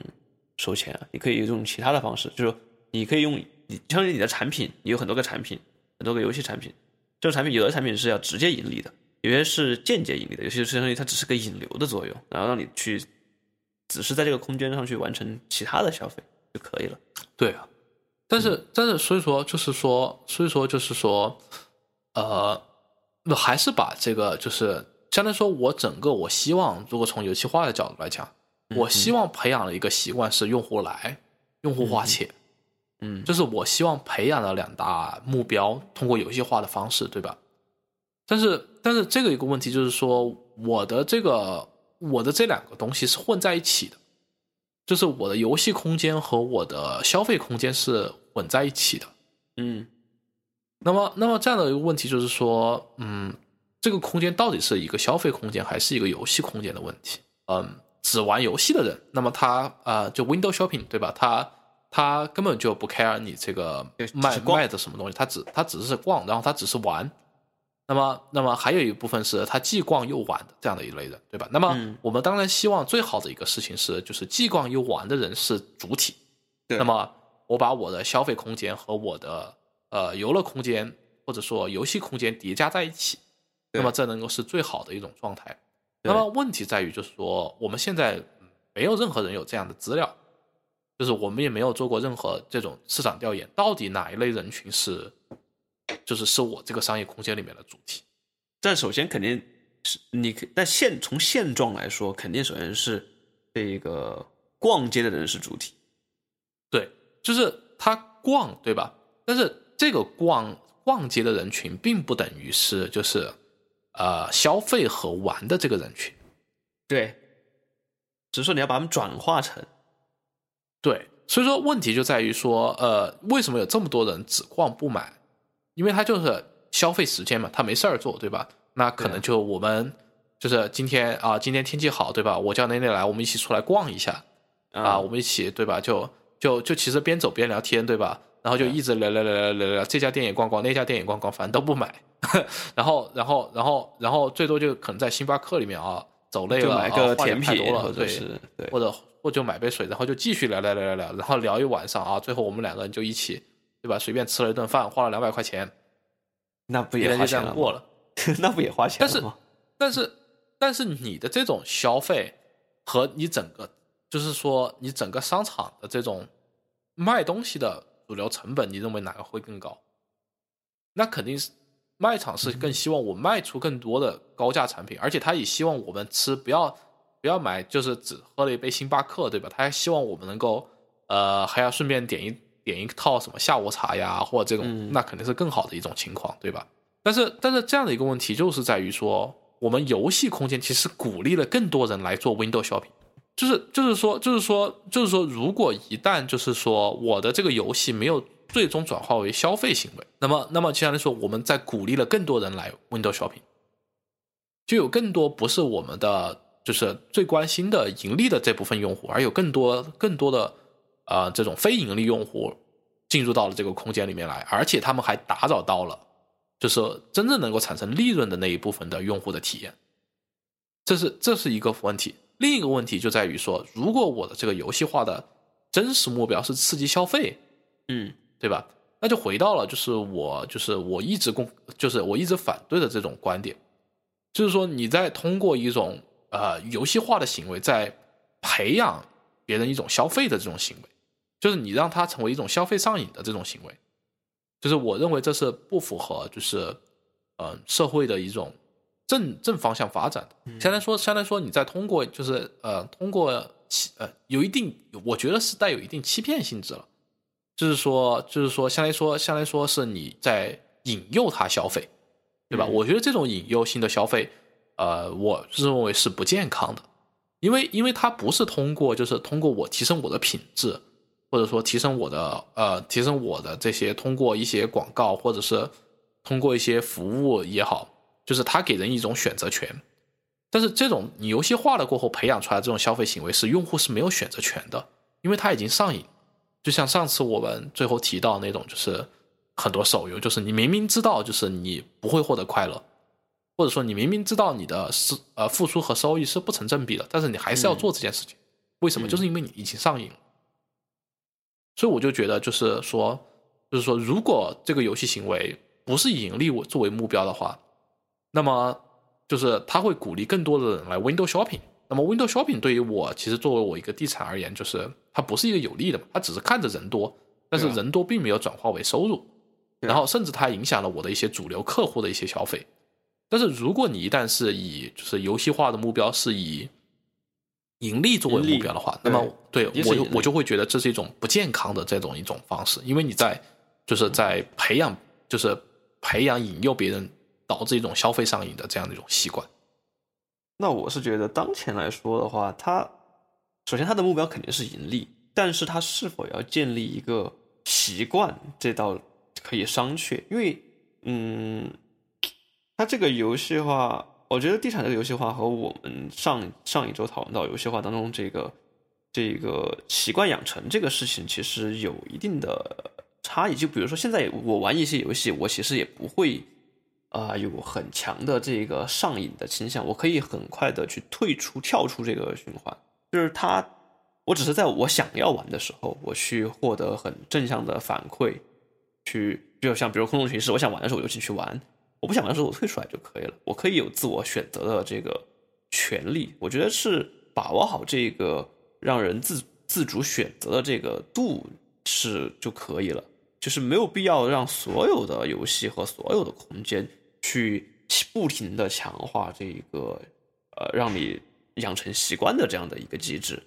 收钱啊，你可以用其他的方式，就是你可以用你相当于你的产品，你有很多个产品，很多个游戏产品，这个产品有的产品是要直接盈利的，有些是间接盈利的，有些是相当于它只是个引流的作用，然后让你去只是在这个空间上去完成其他的消费就可以了。对啊，但是、但是所以说就是说，所以说就是说，呃，我还是把这个就是相当于说我整个我希望，如果从游戏化的角度来讲，我希望培养了一个习惯是用户来，用户花钱，嗯，就是我希望培养的两大目标，通过游戏化的方式，对吧？但是但是这个一个问题就是说，我的这个我的这两个东西是混在一起的。就是我的游戏空间和我的消费空间是混在一起的。嗯那么，那么这样的一个问题就是说，嗯，这个空间到底是一个消费空间还是一个游戏空间的问题？嗯，只玩游戏的人，那么他呃，就 window shopping 对吧？他他根本就不 care 你这个卖卖的什么东西，他只他只是逛，然后他只是玩。那么，那么还有一部分是他既逛又玩的这样的一类人，对吧？那么嗯我们当然希望最好的一个事情是，就是既逛又玩的人是主体。那么我把我的消费空间和我的呃游乐空间或者说游戏空间叠加在一起，那么这能够是最好的一种状态。那么问题在于，就是说我们现在嗯没有任何人有这样的资料，就是我们也没有做过任何这种市场调研，到底哪一类人群是，就是是我这个商业空间里面的主体。但首先肯定是你可，但现从现状来说，肯定首先是这个逛街的人是主体。对，就是他逛，对吧？但是这个逛逛街的人群，并不等于是就是呃消费和玩的这个人群。对，只是说你要把他们转化成，对，所以说问题就在于说，呃，为什么有这么多人只逛不买？因为他就是消费时间嘛，他没事儿做，对吧？那可能就我们就是今天啊、今天天气好，对吧？我叫奶奶来，我们一起出来逛一下啊、我们一起对吧？就就就其实边走边聊天，对吧？然后就一直聊聊聊聊聊聊，这家店也逛逛，那家店也逛逛，反正都不买。然后然后然后然后最多就可能在星巴克里面啊走累了，就买个甜品，太多了，或者是对或者或者买杯水，然后就继续聊聊聊聊聊，然后聊一晚上啊，最后我们两个人就一起，对吧？随便吃了一顿饭，花了两百块钱，那不也花钱过了。那不也花钱但是？但是但是你的这种消费和你整个，就是说你整个商场的这种卖东西的主流成本，你认为哪个会更高？那肯定是卖场是更希望我卖出更多的高价产品，而且他也希望我们吃不要不要买，就是只喝了一杯星巴克，对吧？他还希望我们能够呃还要顺便点一点一套什么下午茶呀，或者这种，嗯那肯定是更好的一种情况，对吧？但是但是这样的一个问题就是在于说，我们游戏空间其实鼓励了更多人来做 window shopping。就是就是说就是说就是说，如果一旦就是说我的这个游戏没有最终转化为消费行为，那么那么相当于说我们在鼓励了更多人来 window shopping，就有更多不是我们的就是最关心的盈利的这部分用户，而有更多更多的呃这种非盈利用户进入到了这个空间里面来，而且他们还打扰到了就是真正能够产生利润的那一部分的用户的体验，这是这是一个问题。另一个问题就在于说，如果我的这个游戏化的真实目标是刺激消费，嗯，对吧？那就回到了就是我就是我一直共就是我一直反对的这种观点，就是说你在通过一种呃游戏化的行为，在培养别人一种消费的这种行为，就是你让他成为一种消费上瘾的这种行为，就是我认为这是不符合就是嗯、呃社会的一种正正方向发展的。相当于说，相当于说你在通过就是呃通过欺呃有一定，我觉得是带有一定欺骗性质了。就是说，就是说，相当于说，相当于说是你在引诱他消费，对吧？嗯我觉得这种引诱性的消费，呃，我认为是不健康的，因为因为它不是通过就是通过我提升我的品质，或者说提升我的呃提升我的这些通过一些广告或者是通过一些服务也好，就是它给人一种选择权。但是这种你游戏化了过后培养出来这种消费行为，是用户是没有选择权的，因为他已经上瘾。就像上次我们最后提到那种，就是很多手游，就是你明明知道就是你不会获得快乐，或者说你明明知道你的是呃付出和收益是不成正比的，但是你还是要做这件事情，为什么？嗯就是因为你已经上瘾了。所以我就觉得，就是说，就是说，如果这个游戏行为不是以盈利为作为目标的话，那么就是他会鼓励更多的人来 window shopping。那么 window shopping 对于我，其实作为我一个地产而言，就是它不是一个有利的嘛，它只是看着人多，但是人多并没有转化为收入，啊然后甚至它影响了我的一些主流客户的一些消费。但是如果你一旦是以就是游戏化的目标是以盈利作为目标的话，那么对我就我就会觉得这是一种不健康的这种一种方式，因为你在就是在培养就是培养引诱别人导致一种消费上瘾的这样的一种习惯。那我是觉得当前来说的话，它首先它的目标肯定是盈利，但是它是否要建立一个习惯，这倒可以商榷。因为，嗯，它这个游戏化，我觉得地产这个游戏化和我们上上一周讨论到游戏化当中这个这个习惯养成这个事情，其实有一定的差异。就比如说现在我玩一些游戏，我其实也不会。啊、有很强的这个上瘾的倾向，我可以很快的去退出、跳出这个循环。就是它，我只是在我想要玩的时候，我去获得很正向的反馈，去，就像比如空洞骑士，我想玩的时候我就进去玩，我不想的时候我退出来就可以了。我可以有自我选择的这个权利。我觉得是把握好这个让人自自主选择的这个度是就可以了。就是没有必要让所有的游戏和所有的空间去不停的强化这一个呃让你养成习惯的这样的一个机制。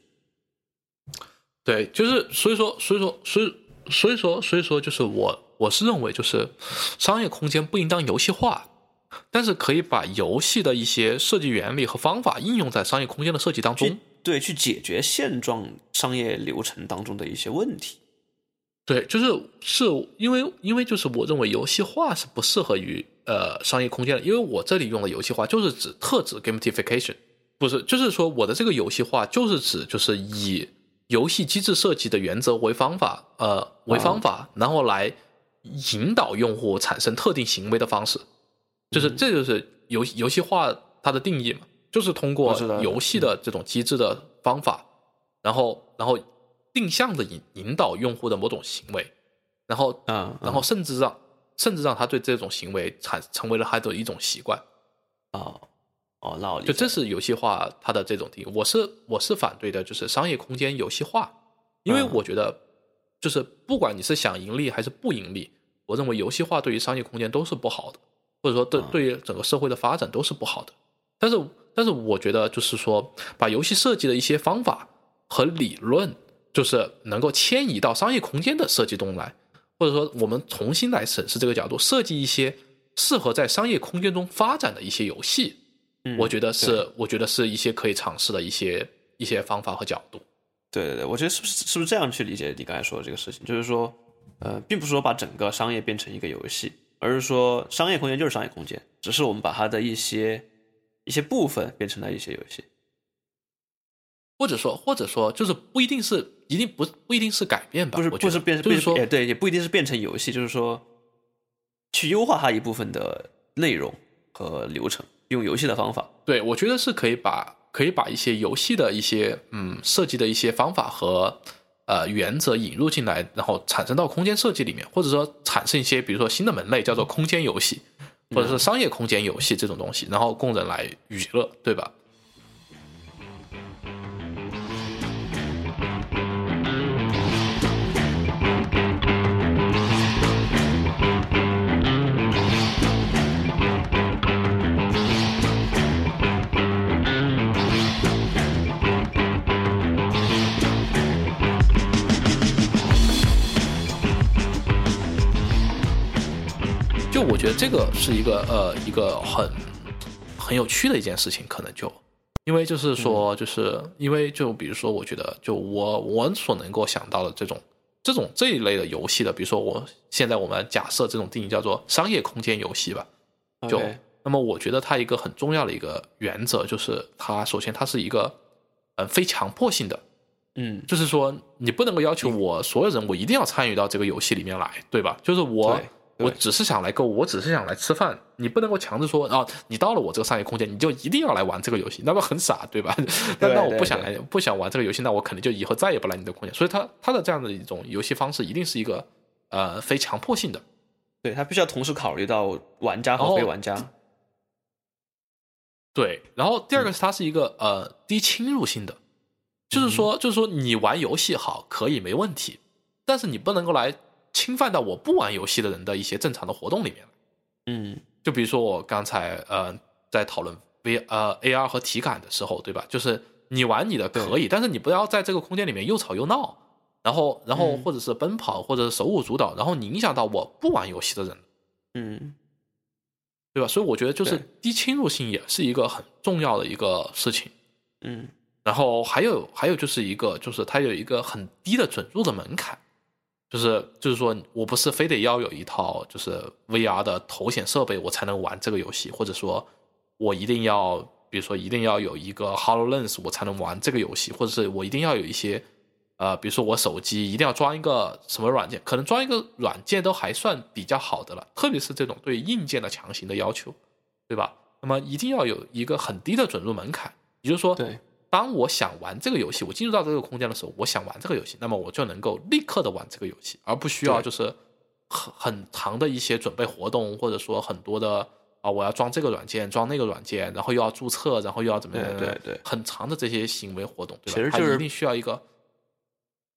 对，就是所以说，所以说，所以所以说，所以说，就是我我是认为，就是商业空间不应当游戏化，但是可以把游戏的一些设计原理和方法应用在商业空间的设计当中。对，去解决现状商业流程当中的一些问题。对，就是是因为因为就是我认为游戏化是不适合于呃商业空间的，因为我这里用的游戏化就是指特指 gamification，不是，就是说我的这个游戏化就是指就是以游戏机制设计的原则为方法，呃为方法，然后来引导用户产生特定行为的方式，就是这就是游游戏化它的定义嘛，就是通过游戏的这种机制的方法，然后然后定向的引引导用户的某种行为，然后嗯，然后甚至让甚至让他对这种行为产成为了他的一种习惯，哦哦，那我就这是游戏化它的这种定义。我是我是反对的，就是商业空间游戏化，因为嗯。我觉得就是不管你是想盈利还是不盈利，我认为游戏化对于商业空间都是不好的，或者说对嗯对于整个社会的发展都是不好的。但是但是我觉得就是说，把游戏设计的一些方法和理论，就是能够迁移到商业空间的设计中来，或者说我们重新来审视这个角度，设计一些适合在商业空间中发展的一些游戏。嗯我觉得是，我觉得是一些可以尝试的一些一些方法和角度。对对对，我觉得是不是是不是这样去理解你刚才说的这个事情？就是说，呃，并不是说把整个商业变成一个游戏，而是说商业空间就是商业空间，只是我们把它的一些一些部分变成了一些游戏。或者说，或者说，就是不一定是一定不不一定是改变吧？不是我觉得不是变，就是说变，哎，对，也不一定是变成游戏，就是说去优化它一部分的内容和流程，用游戏的方法。对，我觉得是可以把可以把一些游戏的一些嗯设计的一些方法和呃原则引入进来，然后产生到空间设计里面，或者说产生一些比如说新的门类叫做空间游戏，或者是商业空间游戏这种东西，然后供人来娱乐，对吧？觉得这个是一个呃一个很很有趣的一件事情，可能就因为就是说，就是因为就比如说，我觉得就我我所能够想到的这种这种这一类的游戏的，比如说我现在我们假设这种定义叫做商业空间游戏吧，就那么我觉得它一个很重要的一个原则就是它首先它是一个嗯非强迫性的，嗯，就是说你不能够要求我所有人我一定要参与到这个游戏里面来，对吧？就是我我只是想来购物，我只是想来吃饭，你不能够强制说啊，你到了我这个商业空间，你就一定要来玩这个游戏，那么很傻，对吧？那那我不想来不想玩这个游戏，那我肯定就以后再也不来你的空间。所以他他的这样的一种游戏方式，一定是一个呃非强迫性的。对，他必须要同时考虑到玩家和哦非玩家。对，然后第二嗯个是它是一个、呃低侵入性的，就是说就是说你玩游戏好可以没问题，但是你不能够来侵犯到我不玩游戏的人的一些正常的活动里面。嗯，就比如说我刚才呃在讨论 V 呃 AR 和体感的时候，对吧？就是你玩你的可以，但是你不要在这个空间里面又吵又闹，然后然后嗯或者是奔跑或者是手舞足蹈，然后你影响到我不玩游戏的人，嗯，对吧？所以我觉得就是低侵入性也是一个很重要的一个事情。嗯，然后还有还有就是一个就是它有一个很低的准入的门槛，就是就是说我不是非得要有一套就是 VR 的头显设备我才能玩这个游戏，或者说我一定要比如说一定要有一个 Hololens 我才能玩这个游戏，或者是我一定要有一些呃比如说我手机一定要装一个什么软件，可能装一个软件都还算比较好的了，特别是这种对硬件的强行的要求，对吧？那么一定要有一个很低的准入门槛，也就是说，当我想玩这个游戏，我进入到这个空间的时候，我想玩这个游戏，那么我就能够立刻的玩这个游戏，而不需要就是很很长的一些准备活动，或者说很多的啊，我要装这个软件，装那个软件，然后又要注册，然后又要怎么样，对对对很长的这些行为活动，对吧？其实就是一定需要一个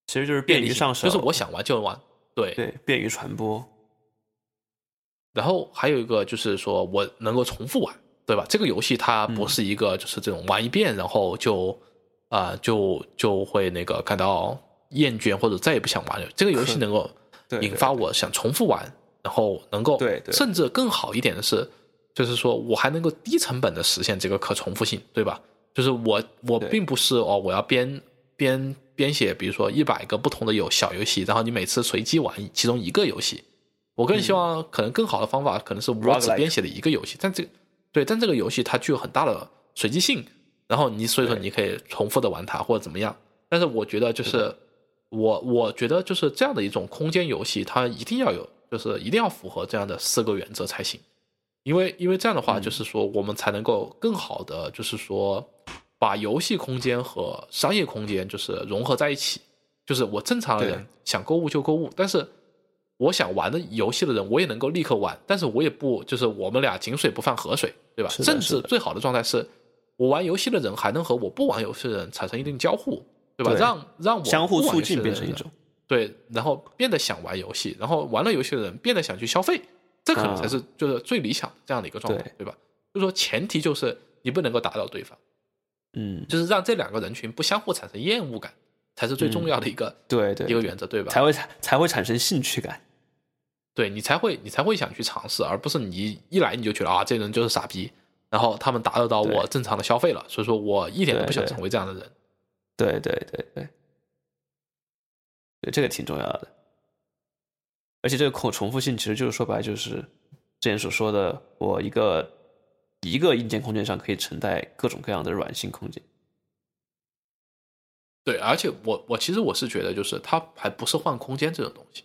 其实就是便于上手，就是我想玩就玩，对。对便于传播。然后还有一个就是说我能够重复玩，对吧？这个游戏它不是一个就是这种玩一遍然后就啊、就就会那个感到厌倦或者再也不想玩了。这个游戏能够引发我想重复玩，然后能够甚至更好一点的是，就是说我还能够低成本的实现这个可重复性，对吧？就是我我并不是哦，我要编编编写，比如说一百个不同的有小游戏，然后你每次随机玩其中一个游戏。我更希望可能更好的方法可能是我只编写的一个游戏，但这对，但这个游戏它具有很大的随机性，然后你所以说你可以重复的玩它或者怎么样。但是我觉得就是我我觉得就是这样的一种空间游戏，它一定要有，就是一定要符合这样的四个原则才行。因为因为这样的话，就是说我们才能够更好的，就是说把游戏空间和商业空间就是融合在一起。就是我正常的人想购物就购物，但是我想玩的游戏的人，我也能够立刻玩，但是我也不就是我们俩井水不犯河水，对吧？甚至最好的状态是，我玩游戏的人还能和我不玩游戏的人产生一定交互，对吧？对让让我相互促进变成一种。对，然后变得想玩游戏，然后玩了游戏的人变得想去消费，这可能才是就是最理想的这样的一个状态，对对吧？就是说前提就是你不能够打扰对方，嗯，就是让这两个人群不相互产生厌恶感，才是最重要的一个、对对，一个原则，对吧？才会才会产生兴趣感。对你才会你才会想去尝试，而不是你一一来你就觉得啊这人就是傻逼，然后他们打扰到我正常的消费了，所以说我一点都不想成为这样的人。对对对对，对这个挺重要的。而且这个重重复性其实就是说白了就是之前所说的，我一个一个硬件空间上可以承载各种各样的软性空间。对，而且我我其实我是觉得，就是它还不是换空间这种东西，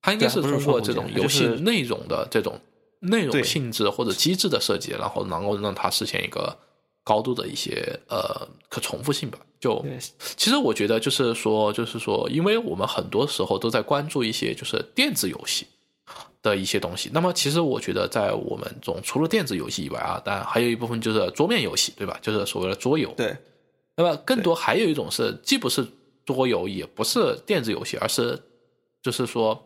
它应该是通过这种游戏内容的这种内容性质或者机制的设计，然后能够让它实现一个高度的一些呃可重复性吧。就其实我觉得就是说，就是说，因为我们很多时候都在关注一些就是电子游戏的一些东西。那么其实我觉得，在我们中除了电子游戏以外啊，当然还有一部分就是桌面游戏，对吧？就是所谓的桌游。对那么更多还有一种是，既不是桌游，也不是电子游戏，而是就是说，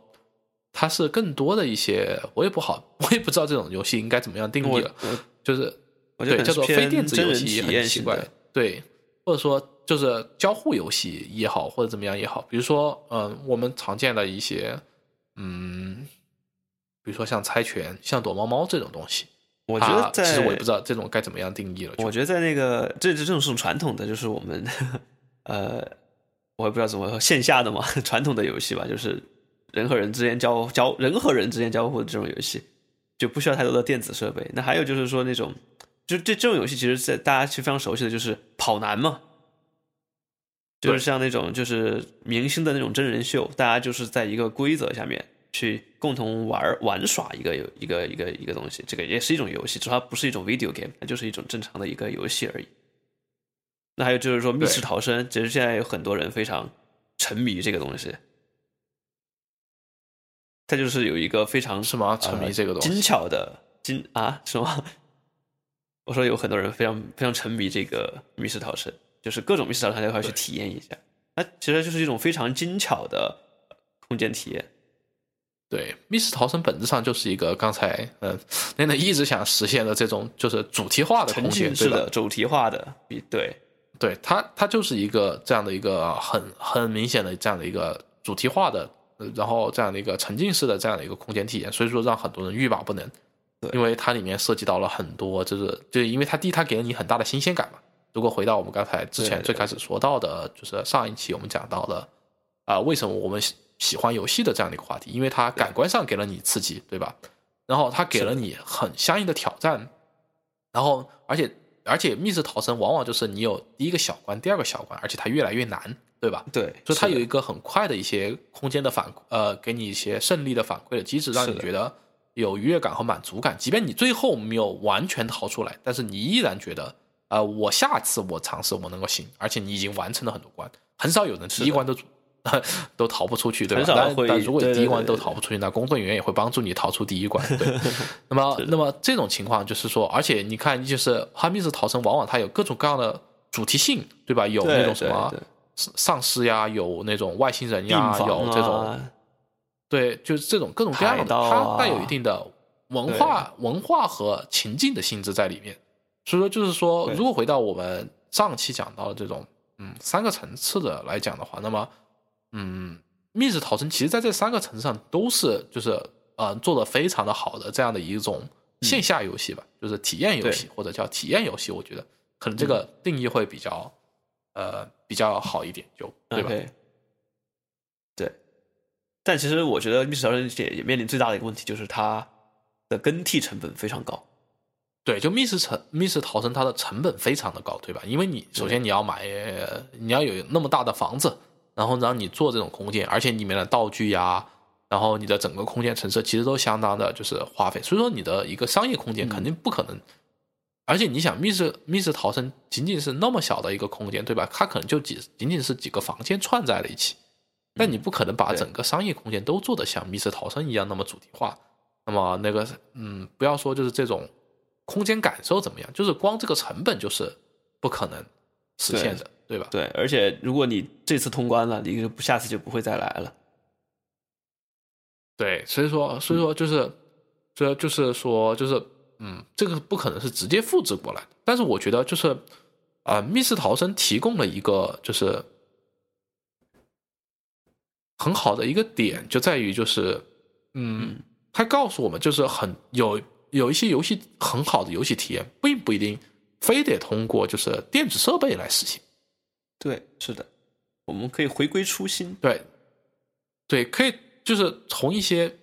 它是更多的一些，我也不好，我也不知道这种游戏应该怎么样定义我了，就是对叫做非电子游戏也体验很奇怪，对，或者说就是交互游戏也好，或者怎么样也好，比如说嗯，我们常见的一些嗯，比如说像猜拳、像躲猫猫这种东西，我觉得其实我也不知道这种该怎么样定义了，我觉得在那个这这这种是种传统的，就是我们 呃，我也不知道怎么说线下的嘛，传统的游戏吧，就是人和人之间交交人和人之间交互的这种游戏，就不需要太多的电子设备。那还有就是说那种，就这这种游戏，其实在大家其实非常熟悉的就是跑男嘛，就是像那种就是明星的那种真人秀，大家就是在一个规则下面去共同玩玩耍一个有一个一个一个东西，这个也是一种游戏，只是它不是一种 video game，它就是一种正常的一个游戏而已。那还有就是说密室逃生，其实现在有很多人非常沉迷这个东西，它就是有一个非常是吗？沉迷呃这个东西，精巧的精啊是吗？我说有很多人非常非常沉迷这个密室逃生，就是各种密室逃生他都要去体验一下。那其实就是一种非常精巧的空间体验。对，密室逃生本质上就是一个刚才嗯，那那一直想实现的这种就是主题化的沉空间，对吧浸式的、主题化的，比对对它，它就是一个这样的一个很很明显的这样的一个主题化的，呃然后这样的一个沉浸式的这样的一个空间体验，所以说让很多人欲罢不能。因为它里面涉及到了很多，就是就因为它第一，它给了你很大的新鲜感嘛。如果回到我们刚才之前最开始说到的，就是上一期我们讲到的，啊、为什么我们喜喜欢游戏的这样的一个话题，因为它感官上给了你刺激，对吧？然后它给了你很相应的挑战，然后而且而且密室逃生往往就是你有第一个小关，第二个小关，而且它越来越难，对吧？对，所以它有一个很快的一些空间的反呃，给你一些胜利的反馈的机制，让你觉得有愉悦感和满足感。即便你最后没有完全逃出来，但是你依然觉得，呃，我下次我尝试我能够行，而且你已经完成了很多关，很少有人第一关都 都逃不出去，对吧？但如果第一关都逃不出去，那工作人员也会帮助你逃出第一关。对，那么那么这种情况就是说，而且你看，就是哈密室逃生，往往它有各种各样的主题性，对吧？有那种什么丧尸呀，有那种外星人呀，房有这种。啊对，就是这种各种各样的，它啊。带有一定的文化、文化和情境的性质在里面。所以说，就是说，如果回到我们上期讲到的这种嗯三个层次的来讲的话，那么嗯，密室逃生其实在这三个层次上都是就是呃做的非常的好的这样的一种线下游戏吧，就是体验游戏或者叫体验游戏，我觉得可能这个定义会比较、呃比较好一点，就对吧对，但其实我觉得密室逃生也也面临最大的一个问题，就是它的更替成本非常高。对，就密室成密室逃生，它的成本非常的高，对吧？因为你首先你要买，呃你要有那么大的房子，然后让你做这种空间，而且里面的道具呀，然后你的整个空间陈设其实都相当的就是花费，所以说你的一个商业空间肯定不可能。而且你想，密室密室逃生仅仅是那么小的一个空间，对吧？它可能就几仅仅是几个房间串在了一起，但你不可能把整个商业空间都做得像密室逃生一样那么主题化。那么那个，嗯，不要说就是这种空间感受怎么样，就是光这个成本就是不可能实现的，对吧？对，而且如果你这次通关了，你就不下次就不会再来了。对，所以说，所以说就是，这就是说，就是，嗯，这个不可能是直接复制过来的。但是我觉得，就是，啊、密室逃生提供了一个就是很好的一个点，就在于就是，嗯，它告诉我们，就是很有有一些游戏很好的游戏体验，并不一定非得通过就是电子设备来实现。对，是的，我们可以回归初心。对，对，可以就是从一些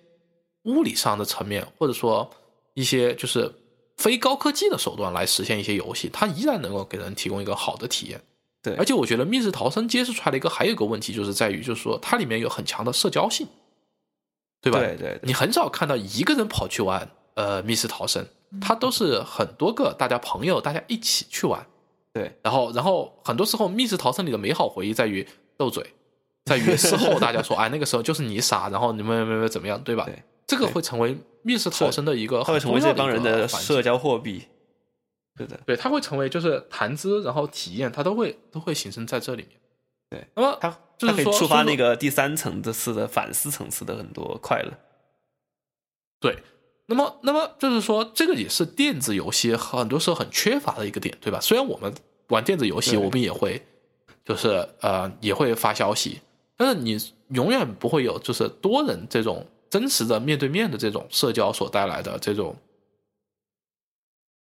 物理上的层面，或者说一些就是非高科技的手段来实现一些游戏，它依然能够给人提供一个好的体验。对而且我觉得《密室逃生》揭示出来的一个还有一个问题，就是在于，就是说它里面有很强的社交性，对吧？对对对你很少看到一个人跑去玩呃密室逃生，它都是很多个大家朋友大家一起去玩。对然后，然后很多时候密室逃生里的美好回忆在于斗嘴，在于事后大家说，哎，那个时候就是你傻，然后你们没没怎么样，对吧？对这个会成为密室逃生的一个它会成为这帮人的社交货币。对的，对，它会成为就是谈资，然后体验，它都会都会形成在这里面。对，那么它就是可以触发那个第三层次的反思层次的很多快乐。对，那么那么就是说，这个也是电子游戏很多时候很缺乏的一个点，对吧？虽然我们玩电子游戏，我们也会就是呃也会发消息，但是你永远不会有就是多人这种真实的面对面的这种社交所带来的这种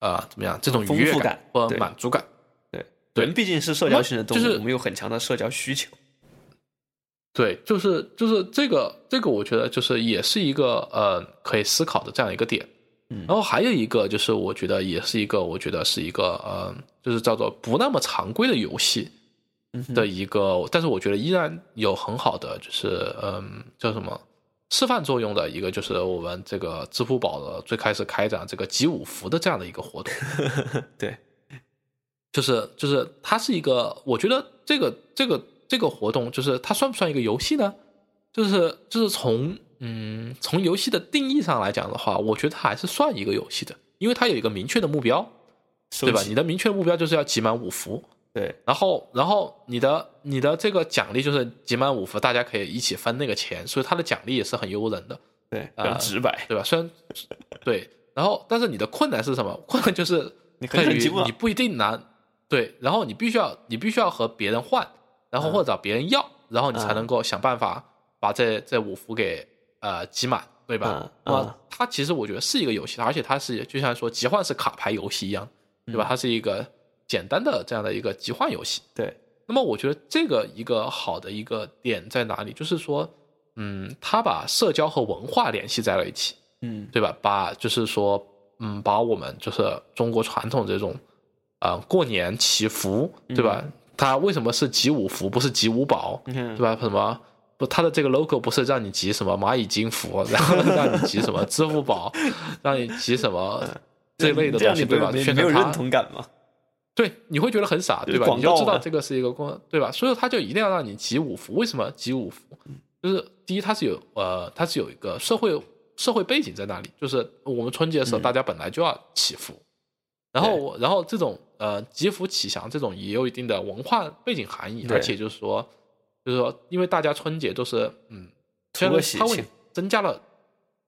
呃怎么样这种愉悦感或满足感。对，对人毕竟是社交性的动物，就是我们有很强的社交需求。对，就是就是这个这个，我觉得就是也是一个呃可以思考的这样一个点。嗯然后还有一个就是，我觉得也是一个，我觉得是一个呃，就是叫做不那么常规的游戏嗯的一个，但是我觉得依然有很好的就是嗯叫什么示范作用的一个，就是我们这个支付宝的最开始开展这个集五福的这样的一个活动。对，就是就是它是一个，我觉得这个这个这个活动，就是它算不算一个游戏呢？就是就是从嗯从游戏的定义上来讲的话，我觉得它还是算一个游戏的，因为它有一个明确的目标，对吧？你的明确目标就是要集满五福，对然后然后你的你的这个奖励就是集满五福，大家可以一起分那个钱，所以它的奖励也是很诱人的。对，比呃较直白。对吧？虽然对，然后但是你的困难是什么？困难就是 你在于你不一定拿对，然后你必须要你必须要和别人换，然后或者找别人要，然后你才嗯能够想办法把这这五福给呃集满，对吧嗯？那么嗯它其实我觉得是一个游戏，而且它是就像说集换式卡牌游戏一样，对嗯吧？它是一个简单的这样的一个集换游戏。对，那么我觉得这个一个好的一个点在哪里？就是说，嗯，他把社交和文化联系在了一起。嗯，对吧？把就是说，嗯，把我们就是中国传统这种，呃，过年祈福，对吧？它为什么是集五福，不是集五宝，对吧？什么？不，它的这个 logo 不是让你集什么蚂蚁金服，然后让你集什么支付宝，让你集什么这类的东西，对吧？没有认同感吗？对，你会觉得很傻，对吧？你就知道这个是一个公，对吧？所以他就一定要让你集五福。为什么集五福？就是第一，它是有呃，它是有一个社会社会背景在那里，就是我们春节的时候，嗯大家本来就要祈福，然后然后这种呃祈福祈祥这种也有一定的文化背景含义，而且就是说，就是说，因为大家春节都是嗯，图虽然个喜庆它为增加了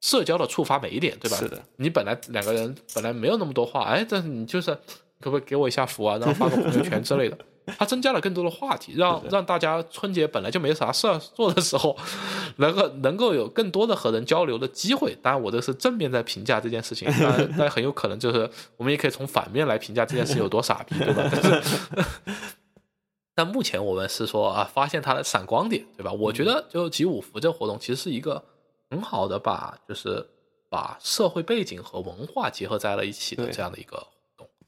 社交的触发每一点，对吧？是的，你本来两个人本来没有那么多话，哎，但是你就是可不可以给我一下福啊，然后发个朋友圈之类的，它增加了更多的话题，让让大家春节本来就没啥事儿做的时候，能够能够有更多的和人交流的机会。当然，我这是正面在评价这件事情，当然，但很有可能就是我们也可以从反面来评价这件事情有多傻逼，对吧？但是。但目前我们是说啊，发现它的闪光点，对吧？我觉得就集五福这个活动其实是一个很好的把就是把社会背景和文化结合在了一起的这样的一个。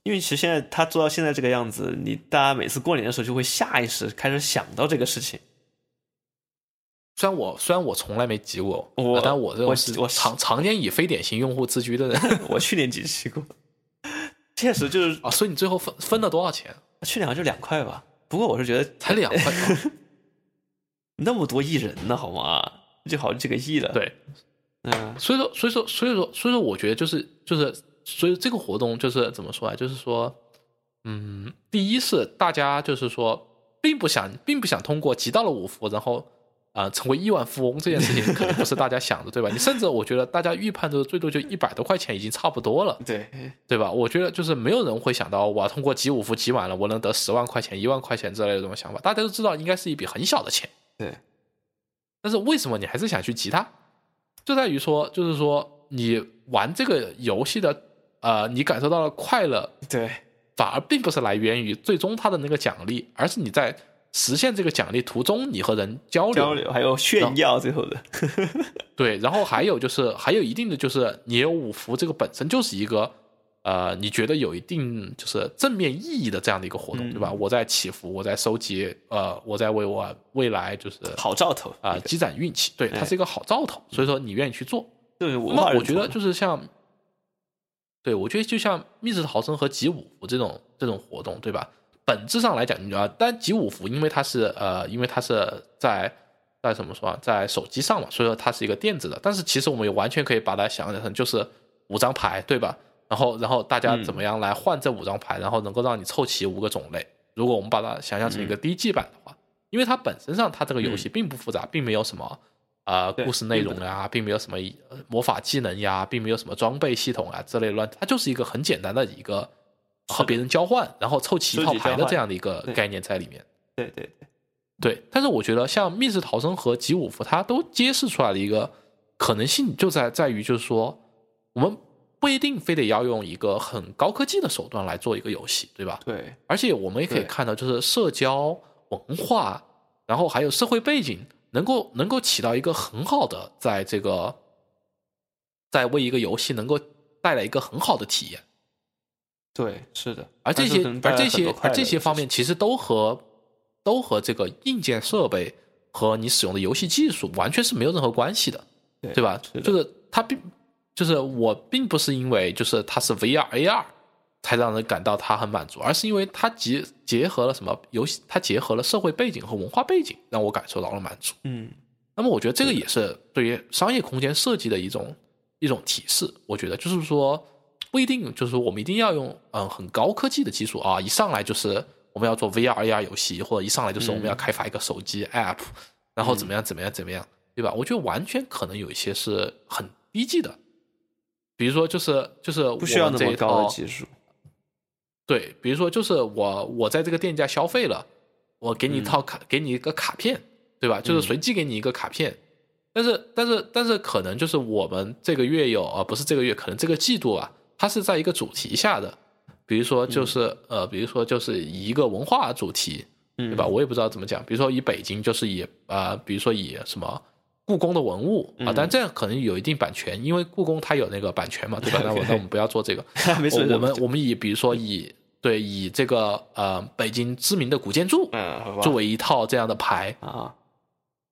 因为其实现在他做到现在这个样子，你大家每次过年的时候就会下意识开始想到这个事情。虽然我虽然我从来没集过，我呃但我这我种是我常常年以非典型用户自居的人 我去年集齐过，确实就是啊，所以你最后分分了多少钱？去年好像就两块吧。不过我是觉得才两块。啊 那么多亿人呢，好吗？就好几个亿了。，对，嗯，所以说，所以说，所以说，所以说，我觉得就是就是，所以这个活动就是怎么说啊？就是说，嗯，第一是大家就是说，并不想，并不想通过集到了五福，然后啊、呃成为亿万富翁这件事情，可能不是大家想的，对吧？你甚至我觉得大家预判的最多就一百多块钱已经差不多了，对，对吧？我觉得就是没有人会想到我要通过集五福集满了，我能得十万块钱、一万块钱之类的这种想法。大家都知道应该是一笔很小的钱，对，但是为什么你还是想去集它？就在于说，就是说你玩这个游戏的，呃，你感受到了快乐，对，反而并不是来源于最终他的那个奖励，而是你在实现这个奖励途中，你和人交流。交流还有炫耀，最后的，对，然后还有就是 还有一定的就是你有五福这个本身就是一个呃，你觉得有一定就是正面意义的这样的一个活动，嗯对吧？我在祈福，我在收集，呃，我在为我未来就是好兆头啊、积攒运气，对，它是一个好兆头，所以说你愿意去做。对那我觉得就是像，对我觉得就像密室逃生和集五福这种这种活动，对吧？本质上来讲，你知道，但集五福因为它是呃，因为它是在在怎么说啊，在手机上嘛，所以说它是一个电子的。但是其实我们也完全可以把它想象成就是五张牌，对吧？然后然后大家嗯怎么样来换这五张牌，然后能够让你凑齐五个种类。如果我们把它想象成一个低级版的话，因为它本身上它这个游戏并不复杂，并没有什么呃故事内容啊，并没有什么呃魔法技能呀，并没有什么装备系统啊之类乱，它就是一个很简单的一个和别人交换，然后凑齐一套牌的这样的一个概念在里面。对对对，对，但是我觉得像密室逃生和集五福，它都揭示出来的一个可能性就在在于，就是说我们不一定非得要用一个很高科技的手段来做一个游戏，对吧？对而且我们也可以看到，就是社交文化，然后还有社会背景，能够能够起到一个很好的，在这个在为一个游戏能够带来一个很好的体验。对，是的。而这些而这些而这些方面其实都和都和这个硬件设备和你使用的游戏技术完全是没有任何关系的，对对吧？是就是它并就是我并不是因为就是它是 VR AR 才让人感到他很满足，而是因为他结结合了什么游戏，它结合了社会背景和文化背景，让我感受到了满足。嗯，那么我觉得这个也是对于商业空间设计的一种一种提示。我觉得就是说，不一定就是说我们一定要用嗯很高科技的技术啊，一上来就是我们要做 VR AR 游戏，或者一上来就是我们要开发一个手机 App，、然后怎么样怎么样怎么样，对吧？我觉得完全可能有一些是很低级的，比如说就是就是不需要那么高的技术。对，比如说就是我我在这个店家消费了，我给你一套卡，给你一个卡片，对吧？就是随机给你一个卡片，但是但是但是可能就是我们这个月有啊，不是这个月，可能这个季度啊，它是在一个主题下的，比如说就是、呃，比如说就是以一个文化主题，对吧？我也不知道怎么讲，比如说以北京就是以啊、比如说以什么。故宫的文物啊，但这样可能有一定版权，因为故宫它有那个版权嘛，对吧？那我那我们不要做这个，没事，我们我们以比如说以对以这个呃北京知名的古建筑嗯，作为一套这样的牌，啊，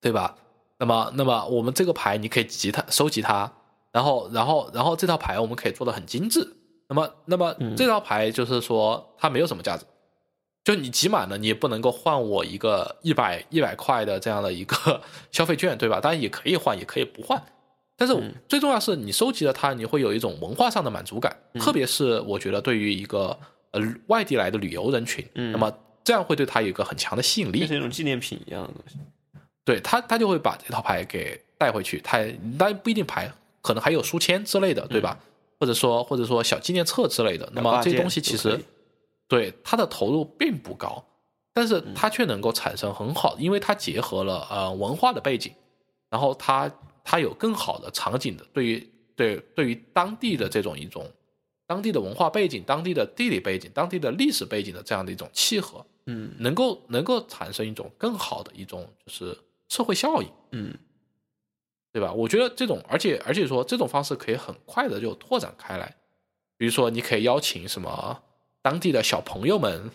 对吧？那么那么我们这个牌你可以集它收集它，然后然后然后这套牌我们可以做的很精致。那么那么嗯。这套牌就是说它没有什么价值，就你集满了你也不能够换我一个一百一百块的这样的一个 消费券，对吧？当然也可以换，也可以不换。但是嗯最重要是你收集了它，你会有一种文化上的满足感，嗯特别是我觉得对于一个呃外地来的旅游人群，嗯那么这样会对它有一个很强的吸引力变。成一种纪念品一样的东西。对他，他就会把这套牌给带回去。他当然不一定牌，可能还有书签之类的，对吧？或者说或者说小纪念册之类的。那么这些东西其实对它的投入并不高，但是嗯它却能够产生很好，因为它结合了呃文化的背景，然后它它有更好的场景的对于对对于当地的这种一种当地的文化背景、当地的地理背景、当地的历史背景的这样的一种契合，嗯能够能够产生一种更好的一种就是社会效应。嗯对吧？我觉得这种，而且而且说这种方式可以很快的就拓展开来，比如说你可以邀请什么当地的小朋友们，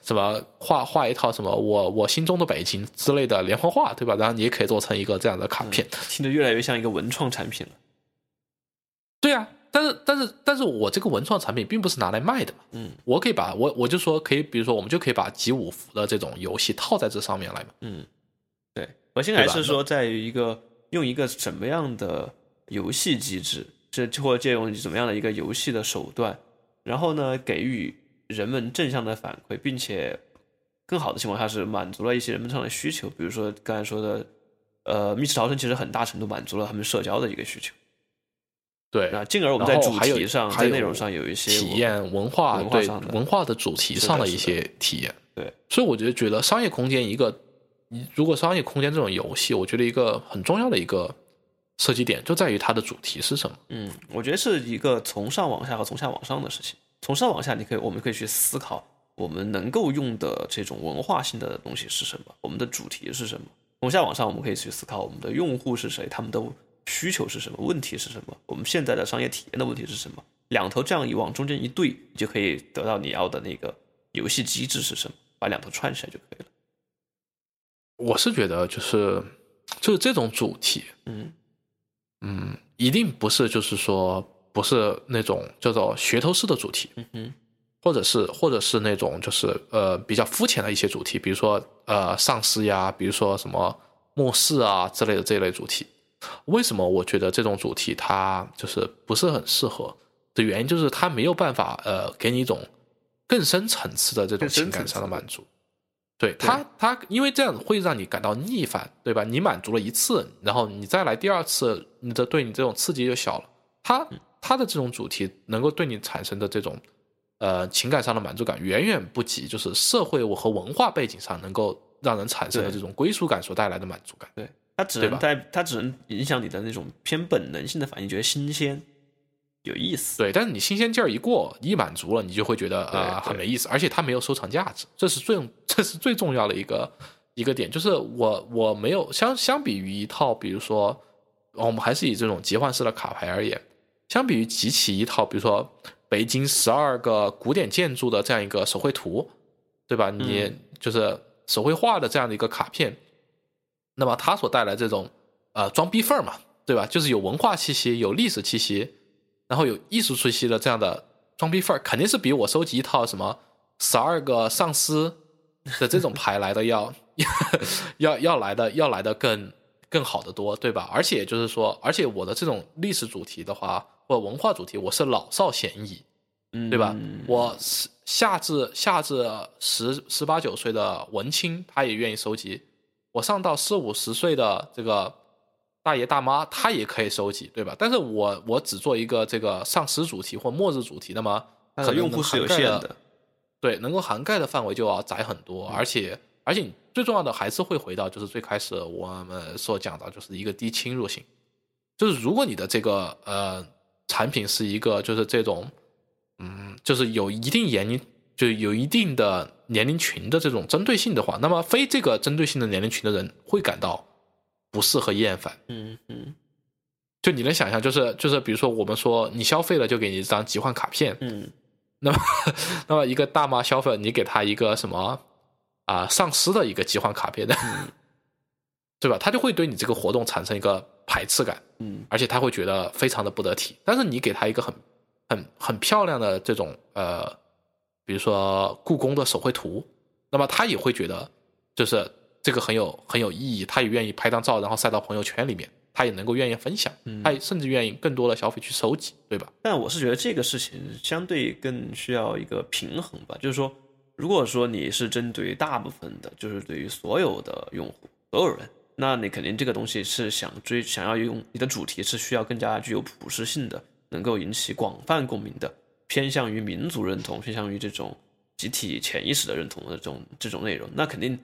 什么画画一套什么我我心中的北京之类的连环画，对吧？然后你也可以做成一个这样的卡片，听着越来越像一个文创产品了。对啊。但是但是但是我这个文创产品并不是拿来卖的嘛，嗯，我可以把我我就说可以，比如说我们就可以把集五福的这种游戏套在这上面来嘛，嗯，对，核心还是说在于一个用一个什么样的游戏机制，这或者借用怎么样的一个游戏的手段，然后呢给予人们正向的反馈，并且更好的情况下是满足了一些人们上的需求，比如说刚才说的，呃，密室逃生其实很大程度满足了他们社交的一个需求，对，那进而我们在主题上，在内容上有一些体验文化对文化上的文化的主题上的一些体验。对，所以我就觉得商业空间一个，如果商业空间这种游戏，我觉得一个很重要的一个设计点就在于它的主题是什么。嗯，我觉得是一个从上往下和从下往上的事情。从上往下，你可以，我们可以去思考我们能够用的这种文化性的东西是什么，我们的主题是什么。从下往上，我们可以去思考我们的用户是谁，他们的需求是什么，问题是什么，我们现在的商业体验的问题是什么。两头这样一往中间一对，你就可以得到你要的那个游戏机制是什么，把两头串起来就可以了。我是觉得就是就是这种主题，嗯嗯，一定不是就是说不是那种叫做噱头式的主题，嗯哼，或者是或者是那种就是呃比较肤浅的一些主题，比如说呃丧尸呀，比如说什么末世啊之类的这一类主题。为什么我觉得这种主题它就是不是很适合的原因，就是它没有办法呃给你一种更深层次的这种情感上的满足。对他，他因为这样会让你感到逆反，对吧？你满足了一次，然后你再来第二次，你的对你这种刺激就小了。他他的这种主题能够对你产生的这种呃情感上的满足感，远远不及就是社会和文化背景上能够让人产生的这种归属感所带来的满足感。对，它只能带，它只能影响你的那种偏本能性的反应，觉得新鲜、有意思。对，但是你新鲜劲儿一过，一满足了，你就会觉得啊、对很没意思，而且它没有收藏价值，这是最这是最重要的一个一个点。就是我我没有相相比于一套，比如说我们还是以这种集换式的卡牌而言，相比于集齐一套，比如说北京十二个古典建筑的这样一个手绘图，对吧？你就是手绘画的这样的一个卡片，那么它所带来这种呃装逼范儿嘛，对吧？就是有文化气息，有历史气息，然后有艺术气息的这样的装逼范儿，肯定是比我收集一套什么十二个丧尸的这种牌来的要 要要来的要来的更更好的多，对吧？而且就是说，而且我的这种历史主题的话，或文化主题，我是老少咸宜，嗯，对吧？我是下至下至十十八九岁的文青，他也愿意收集；我上到四五十岁的这个大爷大妈，他也可以收集，对吧？但是我我只做一个这个丧尸主题或末日主题，那么它可用户是有限的。对，能够涵盖的范围就要窄很多，而且而且最重要的还是会回到就是最开始我们所讲到，就是一个低侵入性，就是如果你的这个呃产品是一个就是这种嗯，就是有一定年龄就有一定的年龄群的这种针对性的话，那么非这个针对性的年龄群的人会感到不适合厌烦。嗯嗯就你能想象，就是就是比如说我们说你消费了就给你一张集换卡片，嗯，那么，那么一个大妈消费，你给她一个什么啊、丧尸的一个集换卡片的，对吧？他就会对你这个活动产生一个排斥感，嗯，而且他会觉得非常的不得体。但是你给他一个很很很漂亮的这种呃，比如说故宫的手绘图，那么他也会觉得就是这个很有很有意义，他也愿意拍张照，然后晒到朋友圈里面，他也能够愿意分享，他也甚至愿意更多的消费去收集，对吧？但我是觉得这个事情相对更需要一个平衡吧，就是说，如果说你是针对大部分的，就是对于所有的用户、所有人，那你肯定这个东西是想追、想要用你的主题是需要更加具有普适性的，能够引起广泛共鸣的，偏向于民族认同、偏向于这种集体潜意识的认同的这种这种内容，那肯定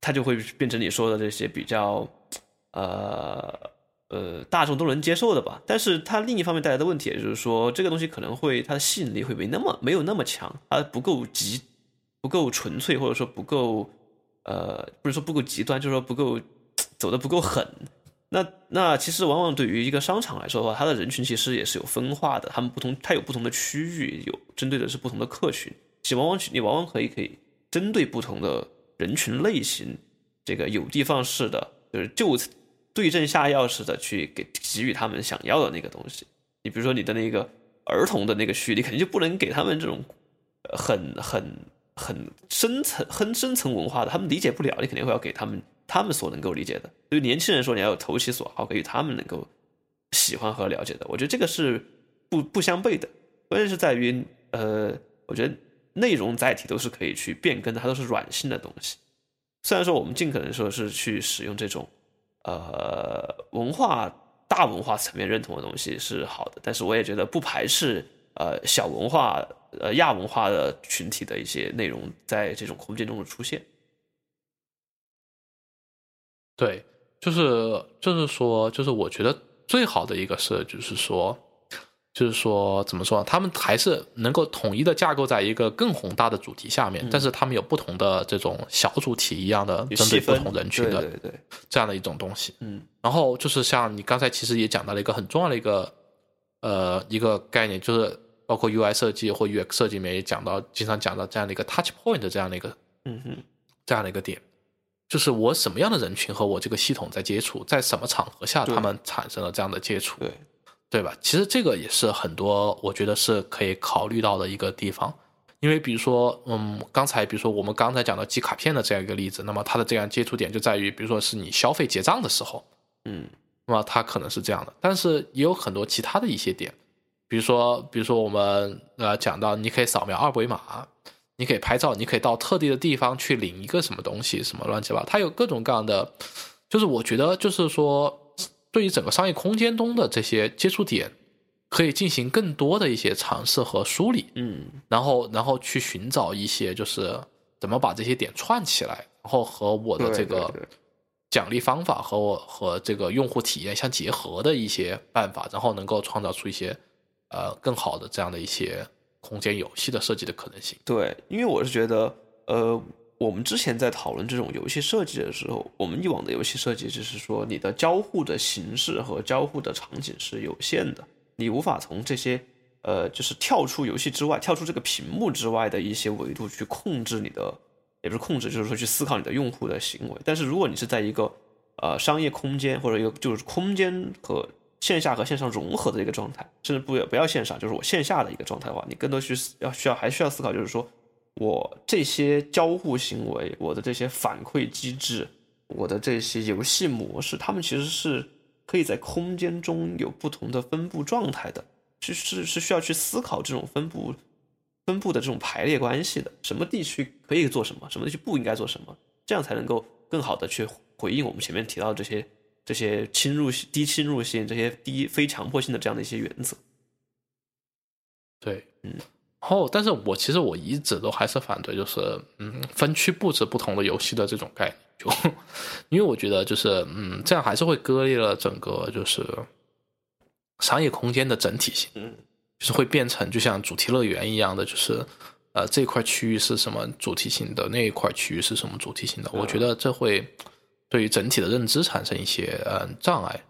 它就会变成你说的这些比较呃呃大众都能接受的吧。但是它另一方面带来的问题，也就是说，这个东西可能会它的吸引力会没那么没有那么强，它不够极不够纯粹，或者说不够呃不是说不够极端，就是说不够走的不够狠。那那其实往往对于一个商场来说的话，它的人群其实也是有分化的，他们不同，它有不同的区域，有针对的是不同的客群，其实往往你往往可以可以针对不同的人群类型，这个有的放矢的，就是就对症下药似的去给给予他们想要的那个东西。你比如说你的那个儿童的那个区域，你肯定就不能给他们这种很很很深层很深层文化的，他们理解不了，你肯定会要给他们他们所能够理解的。对于年轻人说，你要有投其所好，给予他们能够喜欢和了解的。我觉得这个是不不相悖的，关键是在于呃，我觉得内容载体都是可以去变更的，它都是软性的东西。虽然说我们尽可能说是去使用这种呃文化大文化层面认同的东西是好的，但是我也觉得不排斥呃小文化呃亚文化的群体的一些内容在这种空间中的出现。对，就是就是说，就是我觉得最好的一个是，就是说，就是说怎么说？他们还是能够统一的架构在一个更宏大的主题下面，但是他们有不同的这种小主题一样的针对不同人群的对对对，这样的一种东西。嗯然后就是像你刚才其实也讲到了一个很重要的一个呃一个概念，就是包括 UI 设计或 UX 设计里面也讲到，经常讲到这样的一个 touch point 这样的一个嗯哼，这样的一个点，就是我什么样的人群和我这个系统在接触，在什么场合下他们产生了这样的接触，对，对吧？其实这个也是很多我觉得是可以考虑到的一个地方，因为比如说，嗯，刚才比如说我们刚才讲到寄卡片的这样一个例子，那么它的这样接触点就在于，比如说是你消费结账的时候，嗯。那么它可能是这样的，但是也有很多其他的一些点，比如说，比如说我们呃讲到你可以扫描二维码，你可以拍照，你可以到特定的地方去领一个什么东西，什么乱七八糟，它有各种各样的，就是我觉得就是说，对于整个商业空间中的这些接触点，可以进行更多的一些尝试和梳理，嗯然后然后去寻找一些就是怎么把这些点串起来，然后和我的这个奖励方法和我和这个用户体验相结合的一些办法，然后能够创造出一些呃更好的这样的一些空间游戏的设计的可能性。对，因为我是觉得，呃，我们之前在讨论这种游戏设计的时候，我们以往的游戏设计就是说，你的交互的形式和交互的场景是有限的，你无法从这些呃，就是跳出游戏之外，跳出这个屏幕之外的一些维度去控制你的，也不是控制，就是说去思考你的用户的行为。但是如果你是在一个呃商业空间或者一个就是空间和线下和线上融合的一个状态，甚至不不要线上，就是我线下的一个状态的话，你更多去要需要还需要思考，就是说我这些交互行为，我的这些反馈机制，我的这些游戏模式，它们其实是可以在空间中有不同的分布状态的，是是是需要去思考这种分布分布的这种排列关系的，什么地区可以做什么，什么地区不应该做什么，这样才能够更好的去回应我们前面提到的这些这些侵入性、低侵入性、这些低非强迫性的这样的一些原则。对，嗯。然后，但是我其实我一直都还是反对，就是嗯，分区布置不同的游戏的这种概念，就因为我觉得就是嗯，这样还是会割裂了整个就是商业空间的整体性，嗯，就是会变成就像主题乐园一样的，就是呃这块区域是什么主题性的，那一块区域是什么主题性的，我觉得这会对于整体的认知产生一些呃障碍。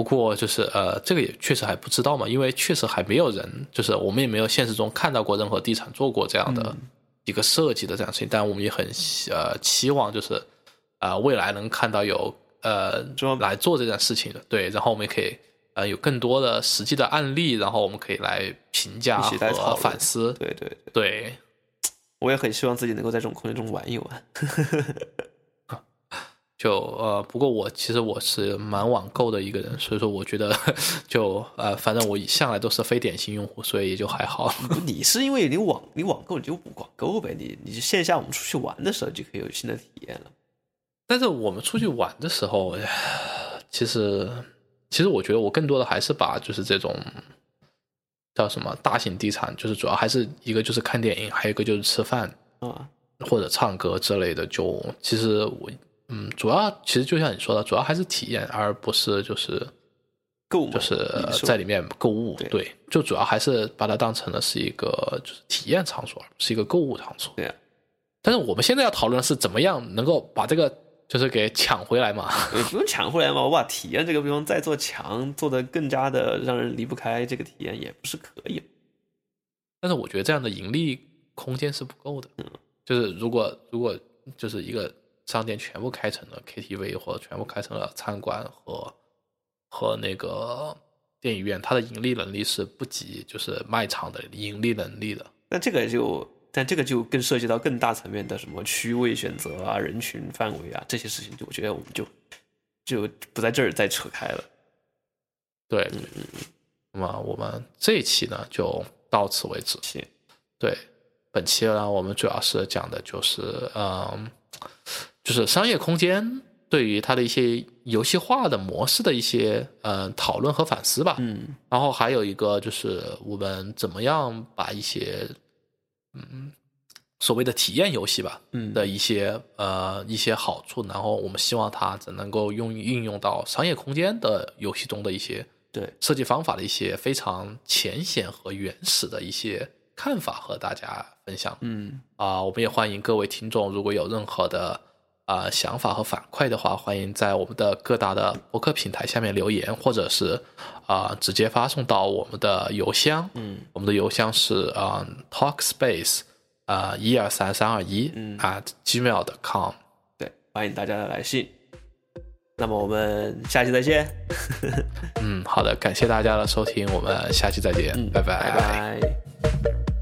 不过就是呃，这个也确实还不知道嘛，因为确实还没有人，就是我们也没有现实中看到过任何地产做过这样的一个设计的这样事情，但我们也很呃期望就是呃未来能看到有呃说来做这件事情的，对，然后我们也可以呃有更多的实际的案例，然后我们可以来评价和反思，对对对，对，我也很希望自己能够在这种空间中玩一玩。就呃，不过我其实我是蛮网购的一个人，所以说我觉得 就呃，反正我向来都是非典型用户，所以也就还好。你是因为你网你网购你就不网购呗，你你线下我们出去玩的时候就可以有新的体验了。但是我们出去玩的时候，哎其实其实我觉得我更多的还是把就是这种叫什么大型地产，就是主要还是一个就是看电影，还有一个就是吃饭啊，或者唱歌之类的。就其实我嗯，主要其实就像你说的，主要还是体验，而不是就是购物就是在里面购物。对对，就主要还是把它当成了是一个就是体验场所，而不是一个购物场所。对啊，但是我们现在要讨论的是怎么样能够把这个就是给抢回来嘛。也不用抢回来嘛，我把体验这个地方再做强，做的更加的让人离不开这个体验，也不是可以。但是我觉得这样的盈利空间是不够的。嗯，就是如果如果就是一个商店全部开成了 KTV 或者全部开成了餐馆和和那个电影院，它的盈利能力是不及就是卖场的盈利能力的。那这个就，但这个就更涉及到更大层面的什么区位选择啊、人群范围啊这些事情，就我觉得我们就就不在这儿再扯开了。对，嗯嗯那么我们这一期呢就到此为止。行，对，本期呢我们主要是讲的就是，嗯，就是商业空间对于它的一些游戏化的模式的一些呃讨论和反思吧。嗯然后还有一个就是我们怎么样把一些嗯所谓的体验游戏吧嗯的一些呃一些好处，然后我们希望它只能够用运用到商业空间的游戏中的一些对，设计方法的一些非常浅显和原始的一些看法和大家分享。嗯啊、我们也欢迎各位听众，如果有任何的啊、想法和反馈的话，欢迎在我们的各大的博客平台下面留言，或者是啊、直接发送到我们的邮箱。嗯，我们的邮箱是啊、talkspace 啊一二三三二一嗯 at gmail.com。对，欢迎大家的来信。那么我们下期再见，嗯，好的，感谢大家的收听，我们下期再见，嗯，拜拜拜